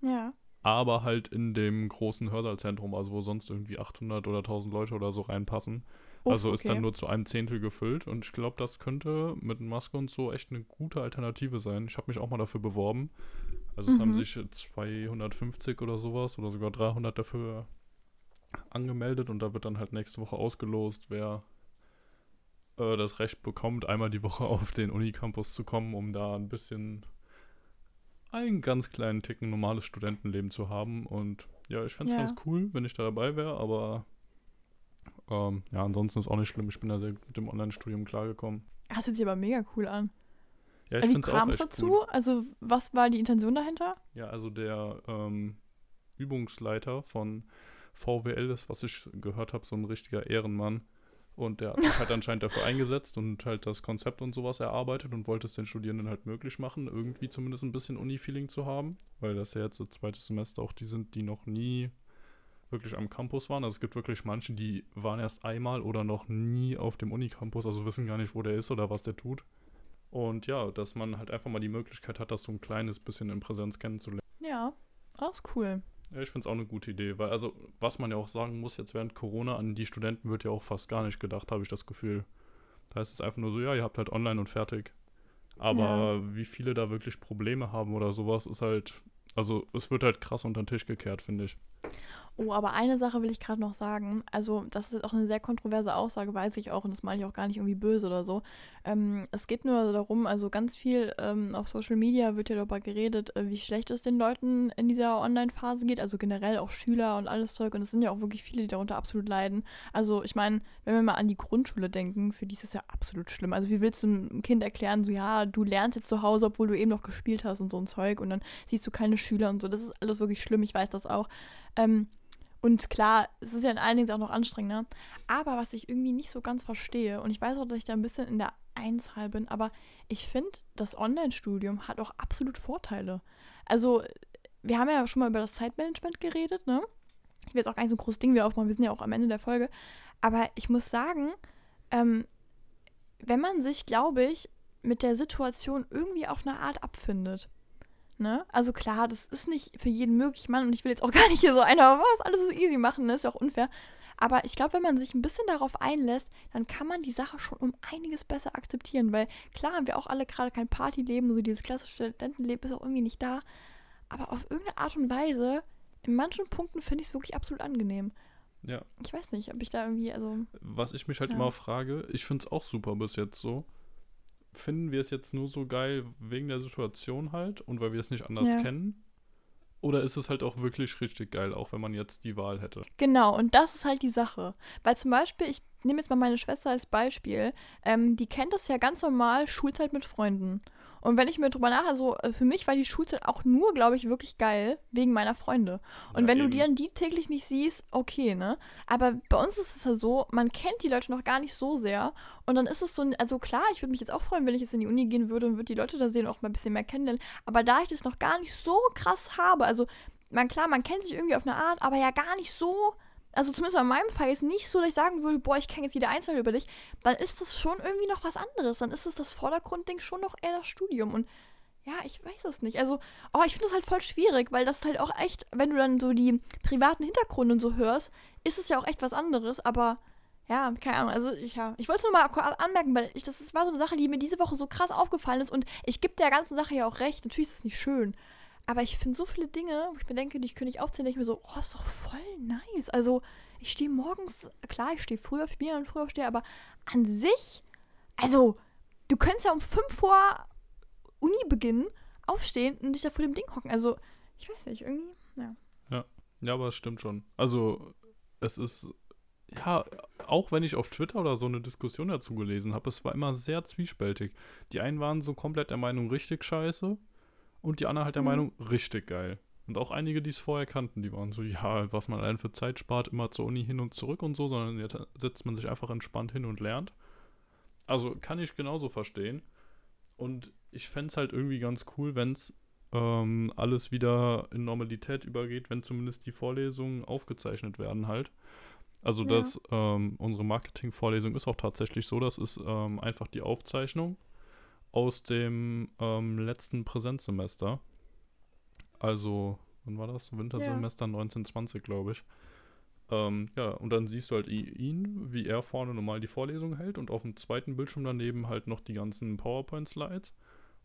Ja. Aber halt in dem großen Hörsaalzentrum, also wo sonst irgendwie 800 oder 1000 Leute oder so reinpassen. Uff, also ist okay. dann nur zu einem Zehntel gefüllt und ich glaube, das könnte mit Maske und so echt eine gute Alternative sein. Ich habe mich auch mal dafür beworben. Also es mhm. haben sich 250 oder sowas oder sogar 300 dafür angemeldet und da wird dann halt nächste Woche ausgelost, wer äh, das Recht bekommt, einmal die Woche auf den Unicampus zu kommen, um da ein bisschen einen ganz kleinen Ticken normales Studentenleben zu haben. Und ja, ich fände es ja. ganz cool, wenn ich da dabei wäre, aber ähm, ja, ansonsten ist auch nicht schlimm. Ich bin da sehr mit dem Online-Studium klargekommen. Das hört sich aber mega cool an. Ja, ich finde es auch Wie kam es dazu? Cool. Also, was war die Intention dahinter? Ja, also der ähm, Übungsleiter von VWL ist, was ich gehört habe, so ein richtiger Ehrenmann. Und der hat sich halt anscheinend dafür eingesetzt und halt das Konzept und sowas erarbeitet und wollte es den Studierenden halt möglich machen, irgendwie zumindest ein bisschen Uni-Feeling zu haben, weil das ja jetzt das zweite Semester auch die sind, die noch nie wirklich am Campus waren. Also es gibt wirklich manche, die waren erst einmal oder noch nie auf dem Unicampus, also wissen gar nicht, wo der ist oder was der tut. Und ja, dass man halt einfach mal die Möglichkeit hat, das so ein kleines bisschen in Präsenz kennenzulernen. Ja, ist cool. Ja, ich finde es auch eine gute Idee, weil also, was man ja auch sagen muss, jetzt während Corona, an die Studenten wird ja auch fast gar nicht gedacht, habe ich das Gefühl. Da ist es einfach nur so, ja, ihr habt halt online und fertig. Aber ja. wie viele da wirklich Probleme haben oder sowas, ist halt, also es wird halt krass unter den Tisch gekehrt, finde ich. Oh, aber eine Sache will ich gerade noch sagen. Also, das ist auch eine sehr kontroverse Aussage, weiß ich auch, und das meine ich auch gar nicht irgendwie böse oder so. Ähm, es geht nur darum, also ganz viel ähm, auf Social Media wird ja darüber geredet, äh, wie schlecht es den Leuten in dieser Online-Phase geht, also generell auch Schüler und alles Zeug. Und es sind ja auch wirklich viele, die darunter absolut leiden. Also, ich meine, wenn wir mal an die Grundschule denken, für die ist das ja absolut schlimm. Also, wie willst du einem Kind erklären, so, ja, du lernst jetzt zu Hause, obwohl du eben noch gespielt hast und so ein Zeug, und dann siehst du keine Schüler und so. Das ist alles wirklich schlimm, ich weiß das auch. Ähm, und klar, es ist ja in allen Dingen auch noch anstrengender. Aber was ich irgendwie nicht so ganz verstehe, und ich weiß auch, dass ich da ein bisschen in der Einzahl bin, aber ich finde, das Online-Studium hat auch absolut Vorteile. Also, wir haben ja schon mal über das Zeitmanagement geredet, ne? Ich will jetzt auch gar nicht so ein großes Ding wieder aufmachen, wir sind ja auch am Ende der Folge. Aber ich muss sagen, ähm, wenn man sich, glaube ich, mit der Situation irgendwie auf eine Art abfindet, Ne? Also klar, das ist nicht für jeden möglich, Mann. Und ich will jetzt auch gar nicht hier so einer, was, alles so easy machen, ne? ist ja auch unfair. Aber ich glaube, wenn man sich ein bisschen darauf einlässt, dann kann man die Sache schon um einiges besser akzeptieren. Weil klar haben wir auch alle gerade kein Partyleben, so dieses klassische Studentenleben ist auch irgendwie nicht da. Aber auf irgendeine Art und Weise, in manchen Punkten finde ich es wirklich absolut angenehm. Ja. Ich weiß nicht, ob ich da irgendwie, also. Was ich mich halt ja. immer frage, ich finde es auch super bis jetzt so finden wir es jetzt nur so geil wegen der Situation halt und weil wir es nicht anders ja. kennen? Oder ist es halt auch wirklich richtig geil, auch wenn man jetzt die Wahl hätte? Genau, und das ist halt die Sache. Weil zum Beispiel, ich nehme jetzt mal meine Schwester als Beispiel, ähm, die kennt das ja ganz normal, Schulzeit mit Freunden. Und wenn ich mir drüber nachher so, äh, für mich war die Schulzeit auch nur, glaube ich, wirklich geil, wegen meiner Freunde. Und ja, wenn eben. du die dann die täglich nicht siehst, okay, ne? Aber bei uns ist es ja so, man kennt die Leute noch gar nicht so sehr. Und dann ist es so, also klar, ich würde mich jetzt auch freuen, wenn ich jetzt in die Uni gehen würde und würde die Leute da sehen und auch mal ein bisschen mehr kennenlernen. Aber da ich das noch gar nicht so krass habe, also man klar, man kennt sich irgendwie auf eine Art, aber ja gar nicht so also zumindest in meinem Fall jetzt nicht so, dass ich sagen würde, boah, ich kenne jetzt jede Einzelne über dich, dann ist das schon irgendwie noch was anderes. Dann ist es das Vordergrundding schon noch eher das Studium. Und ja, ich weiß es nicht. Also, oh, ich finde es halt voll schwierig, weil das halt auch echt, wenn du dann so die privaten Hintergründe und so hörst, ist es ja auch echt was anderes. Aber ja, keine Ahnung. Also, ich, ja, ich wollte es nur mal anmerken, weil ich, das war so eine Sache, die mir diese Woche so krass aufgefallen ist. Und ich gebe der ganzen Sache ja auch recht. Natürlich ist es nicht schön. Aber ich finde so viele Dinge, wo ich mir denke, die könnte ich aufzählen, denke ich mir so, oh, ist doch voll nice. Also, ich stehe morgens, klar, ich stehe früher, ich bin ja früher aufstehe, aber an sich, also, du könntest ja um 5 vor Uni beginnen, aufstehen und dich da vor dem Ding hocken. Also, ich weiß nicht, irgendwie, ja. Ja, ja aber es stimmt schon. Also, es ist, ja, auch wenn ich auf Twitter oder so eine Diskussion dazu gelesen habe, es war immer sehr zwiespältig. Die einen waren so komplett der Meinung, richtig scheiße und die anderen halt der Mhm. Meinung, richtig geil. Und auch einige, die es vorher kannten, die waren so, ja, was man allein für Zeit spart, immer zur Uni hin und zurück und so, sondern jetzt setzt man sich einfach entspannt hin und lernt. Also kann ich genauso verstehen. Und ich fände es halt irgendwie ganz cool, wenn es ähm, alles wieder in Normalität übergeht, wenn zumindest die Vorlesungen aufgezeichnet werden halt. Also Ja. dass ähm, unsere Marketing-Vorlesung ist auch tatsächlich so, das ist ähm, einfach die Aufzeichnung aus dem ähm, letzten Präsenzsemester. Also, wann war das? Wintersemester 1920, glaube ich. Ähm, ja, und dann siehst du halt ihn, wie er vorne normal die Vorlesung hält und auf dem zweiten Bildschirm daneben halt noch die ganzen PowerPoint-Slides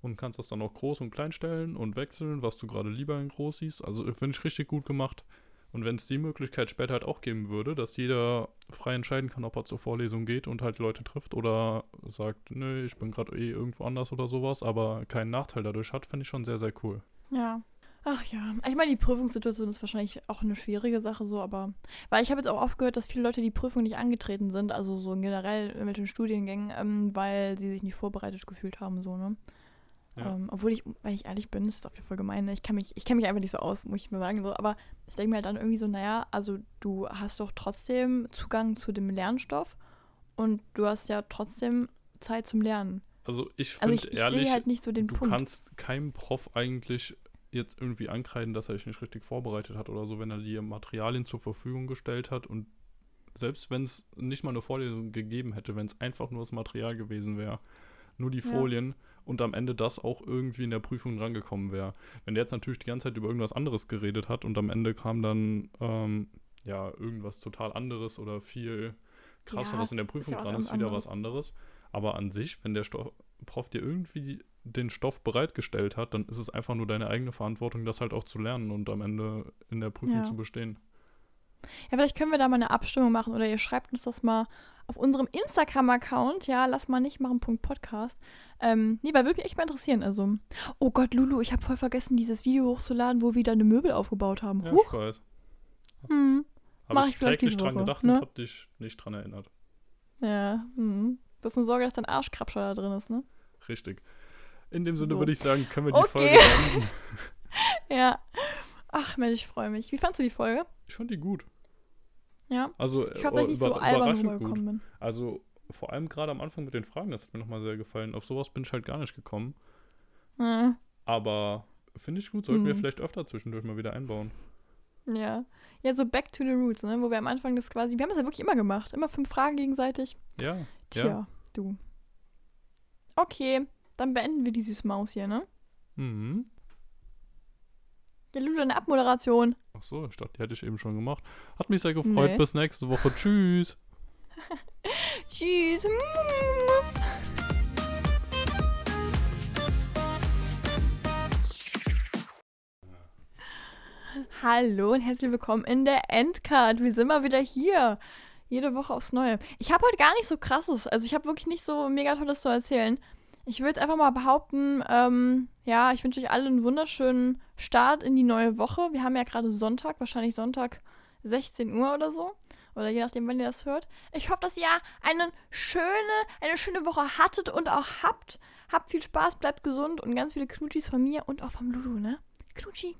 und kannst das dann auch groß und klein stellen und wechseln, was du gerade lieber in groß siehst. Also finde ich richtig gut gemacht. Und wenn es die Möglichkeit später halt auch geben würde, dass jeder frei entscheiden kann, ob er zur Vorlesung geht und halt Leute trifft oder sagt, nö, ich bin gerade eh irgendwo anders oder sowas, aber keinen Nachteil dadurch hat, finde ich schon sehr, sehr cool. Ja. Ach ja. Ich meine, die Prüfungssituation ist wahrscheinlich auch eine schwierige Sache so, aber. Weil ich habe jetzt auch oft gehört, dass viele Leute die Prüfung nicht angetreten sind, also so generell mit den Studiengängen, ähm, weil sie sich nicht vorbereitet gefühlt haben, so, ne? Ja. Ähm, obwohl ich, wenn ich ehrlich bin, ist das auch voll gemein, ne? ich kann mich, ich kenne mich einfach nicht so aus, muss ich mal sagen, so, aber ich denke mir halt dann irgendwie so, naja, also du hast doch trotzdem Zugang zu dem Lernstoff und du hast ja trotzdem Zeit zum Lernen. Also ich Also finde ich, ich ehrlich, halt nicht so den du Punkt. kannst keinem Prof eigentlich jetzt irgendwie ankreiden, dass er dich nicht richtig vorbereitet hat oder so, wenn er dir Materialien zur Verfügung gestellt hat und selbst wenn es nicht mal eine Vorlesung gegeben hätte, wenn es einfach nur das Material gewesen wäre, nur die Ja. Folien und am Ende das auch irgendwie in der Prüfung rangekommen wäre. Wenn der jetzt natürlich die ganze Zeit über irgendwas anderes geredet hat und am Ende kam dann ähm, ja irgendwas total anderes oder viel krasseres es in der ist Prüfung ja was dran ist, wieder anderes. was anderes. Aber an sich, wenn der Stoff, Prof dir irgendwie den Stoff bereitgestellt hat, dann ist es einfach nur deine eigene Verantwortung, das halt auch zu lernen und am Ende in der Prüfung Ja. zu bestehen. Ja, vielleicht können wir da mal eine Abstimmung machen oder ihr schreibt uns das mal auf unserem Instagram-Account, ja, lass mal nicht machen, Punkt Podcast. Ähm, nee, weil würde mich echt mal interessieren. Also, oh Gott, Lulu, ich habe voll vergessen, dieses Video hochzuladen, wo wir da eine Möbel aufgebaut haben. Ja, Huch. ich weiß. Hm. Mach Habe ich ich täglich dran Woche, gedacht ne? und hab dich nicht dran erinnert. Ja, hm. Das ist eine Sorge, dass dein Arschkrabscher da drin ist, ne? Richtig. In dem Sinne So. würde ich sagen, können wir die Okay. Folge beenden. Ja. Ach Mensch, ich freue mich. Wie fandst du die Folge? Ich fand die gut. Ja. Also Ich hoffe, dass ich nicht so über- albern rübergekommen bin. Also vor allem gerade am Anfang mit den Fragen, das hat mir nochmal sehr gefallen. Auf sowas bin ich halt gar nicht gekommen. Ja. Aber finde ich gut, sollten wir Hm. vielleicht öfter zwischendurch mal wieder einbauen. Ja. Ja, so back to the roots, ne? Wo wir am Anfang das quasi, wir haben das ja wirklich immer gemacht. Immer fünf Fragen gegenseitig. Ja, Tja, Ja. du. Okay, dann beenden wir die Süßmaus hier, ne? mhm. Ja, Lulu, eine Abmoderation. Ach so, ich dachte, die hätte ich eben schon gemacht. Hat mich sehr gefreut. Nee. Bis nächste Woche. Tschüss. Tschüss. Hallo und herzlich willkommen in der Endcard. Wir sind mal wieder hier. Jede Woche aufs Neue. Ich habe heute gar nicht so krasses, also ich habe wirklich nicht so mega tolles zu erzählen. Ich würde einfach mal behaupten, ähm, ja, ich wünsche euch allen einen wunderschönen Start in die neue Woche. Wir haben ja gerade Sonntag, wahrscheinlich Sonntag 16 Uhr oder so. Oder je nachdem, wann ihr das hört. Ich hoffe, dass ihr eine schöne, eine schöne Woche hattet und auch habt. Habt viel Spaß, bleibt gesund und ganz viele Knutschis von mir und auch vom Lulu, ne? Knutschi.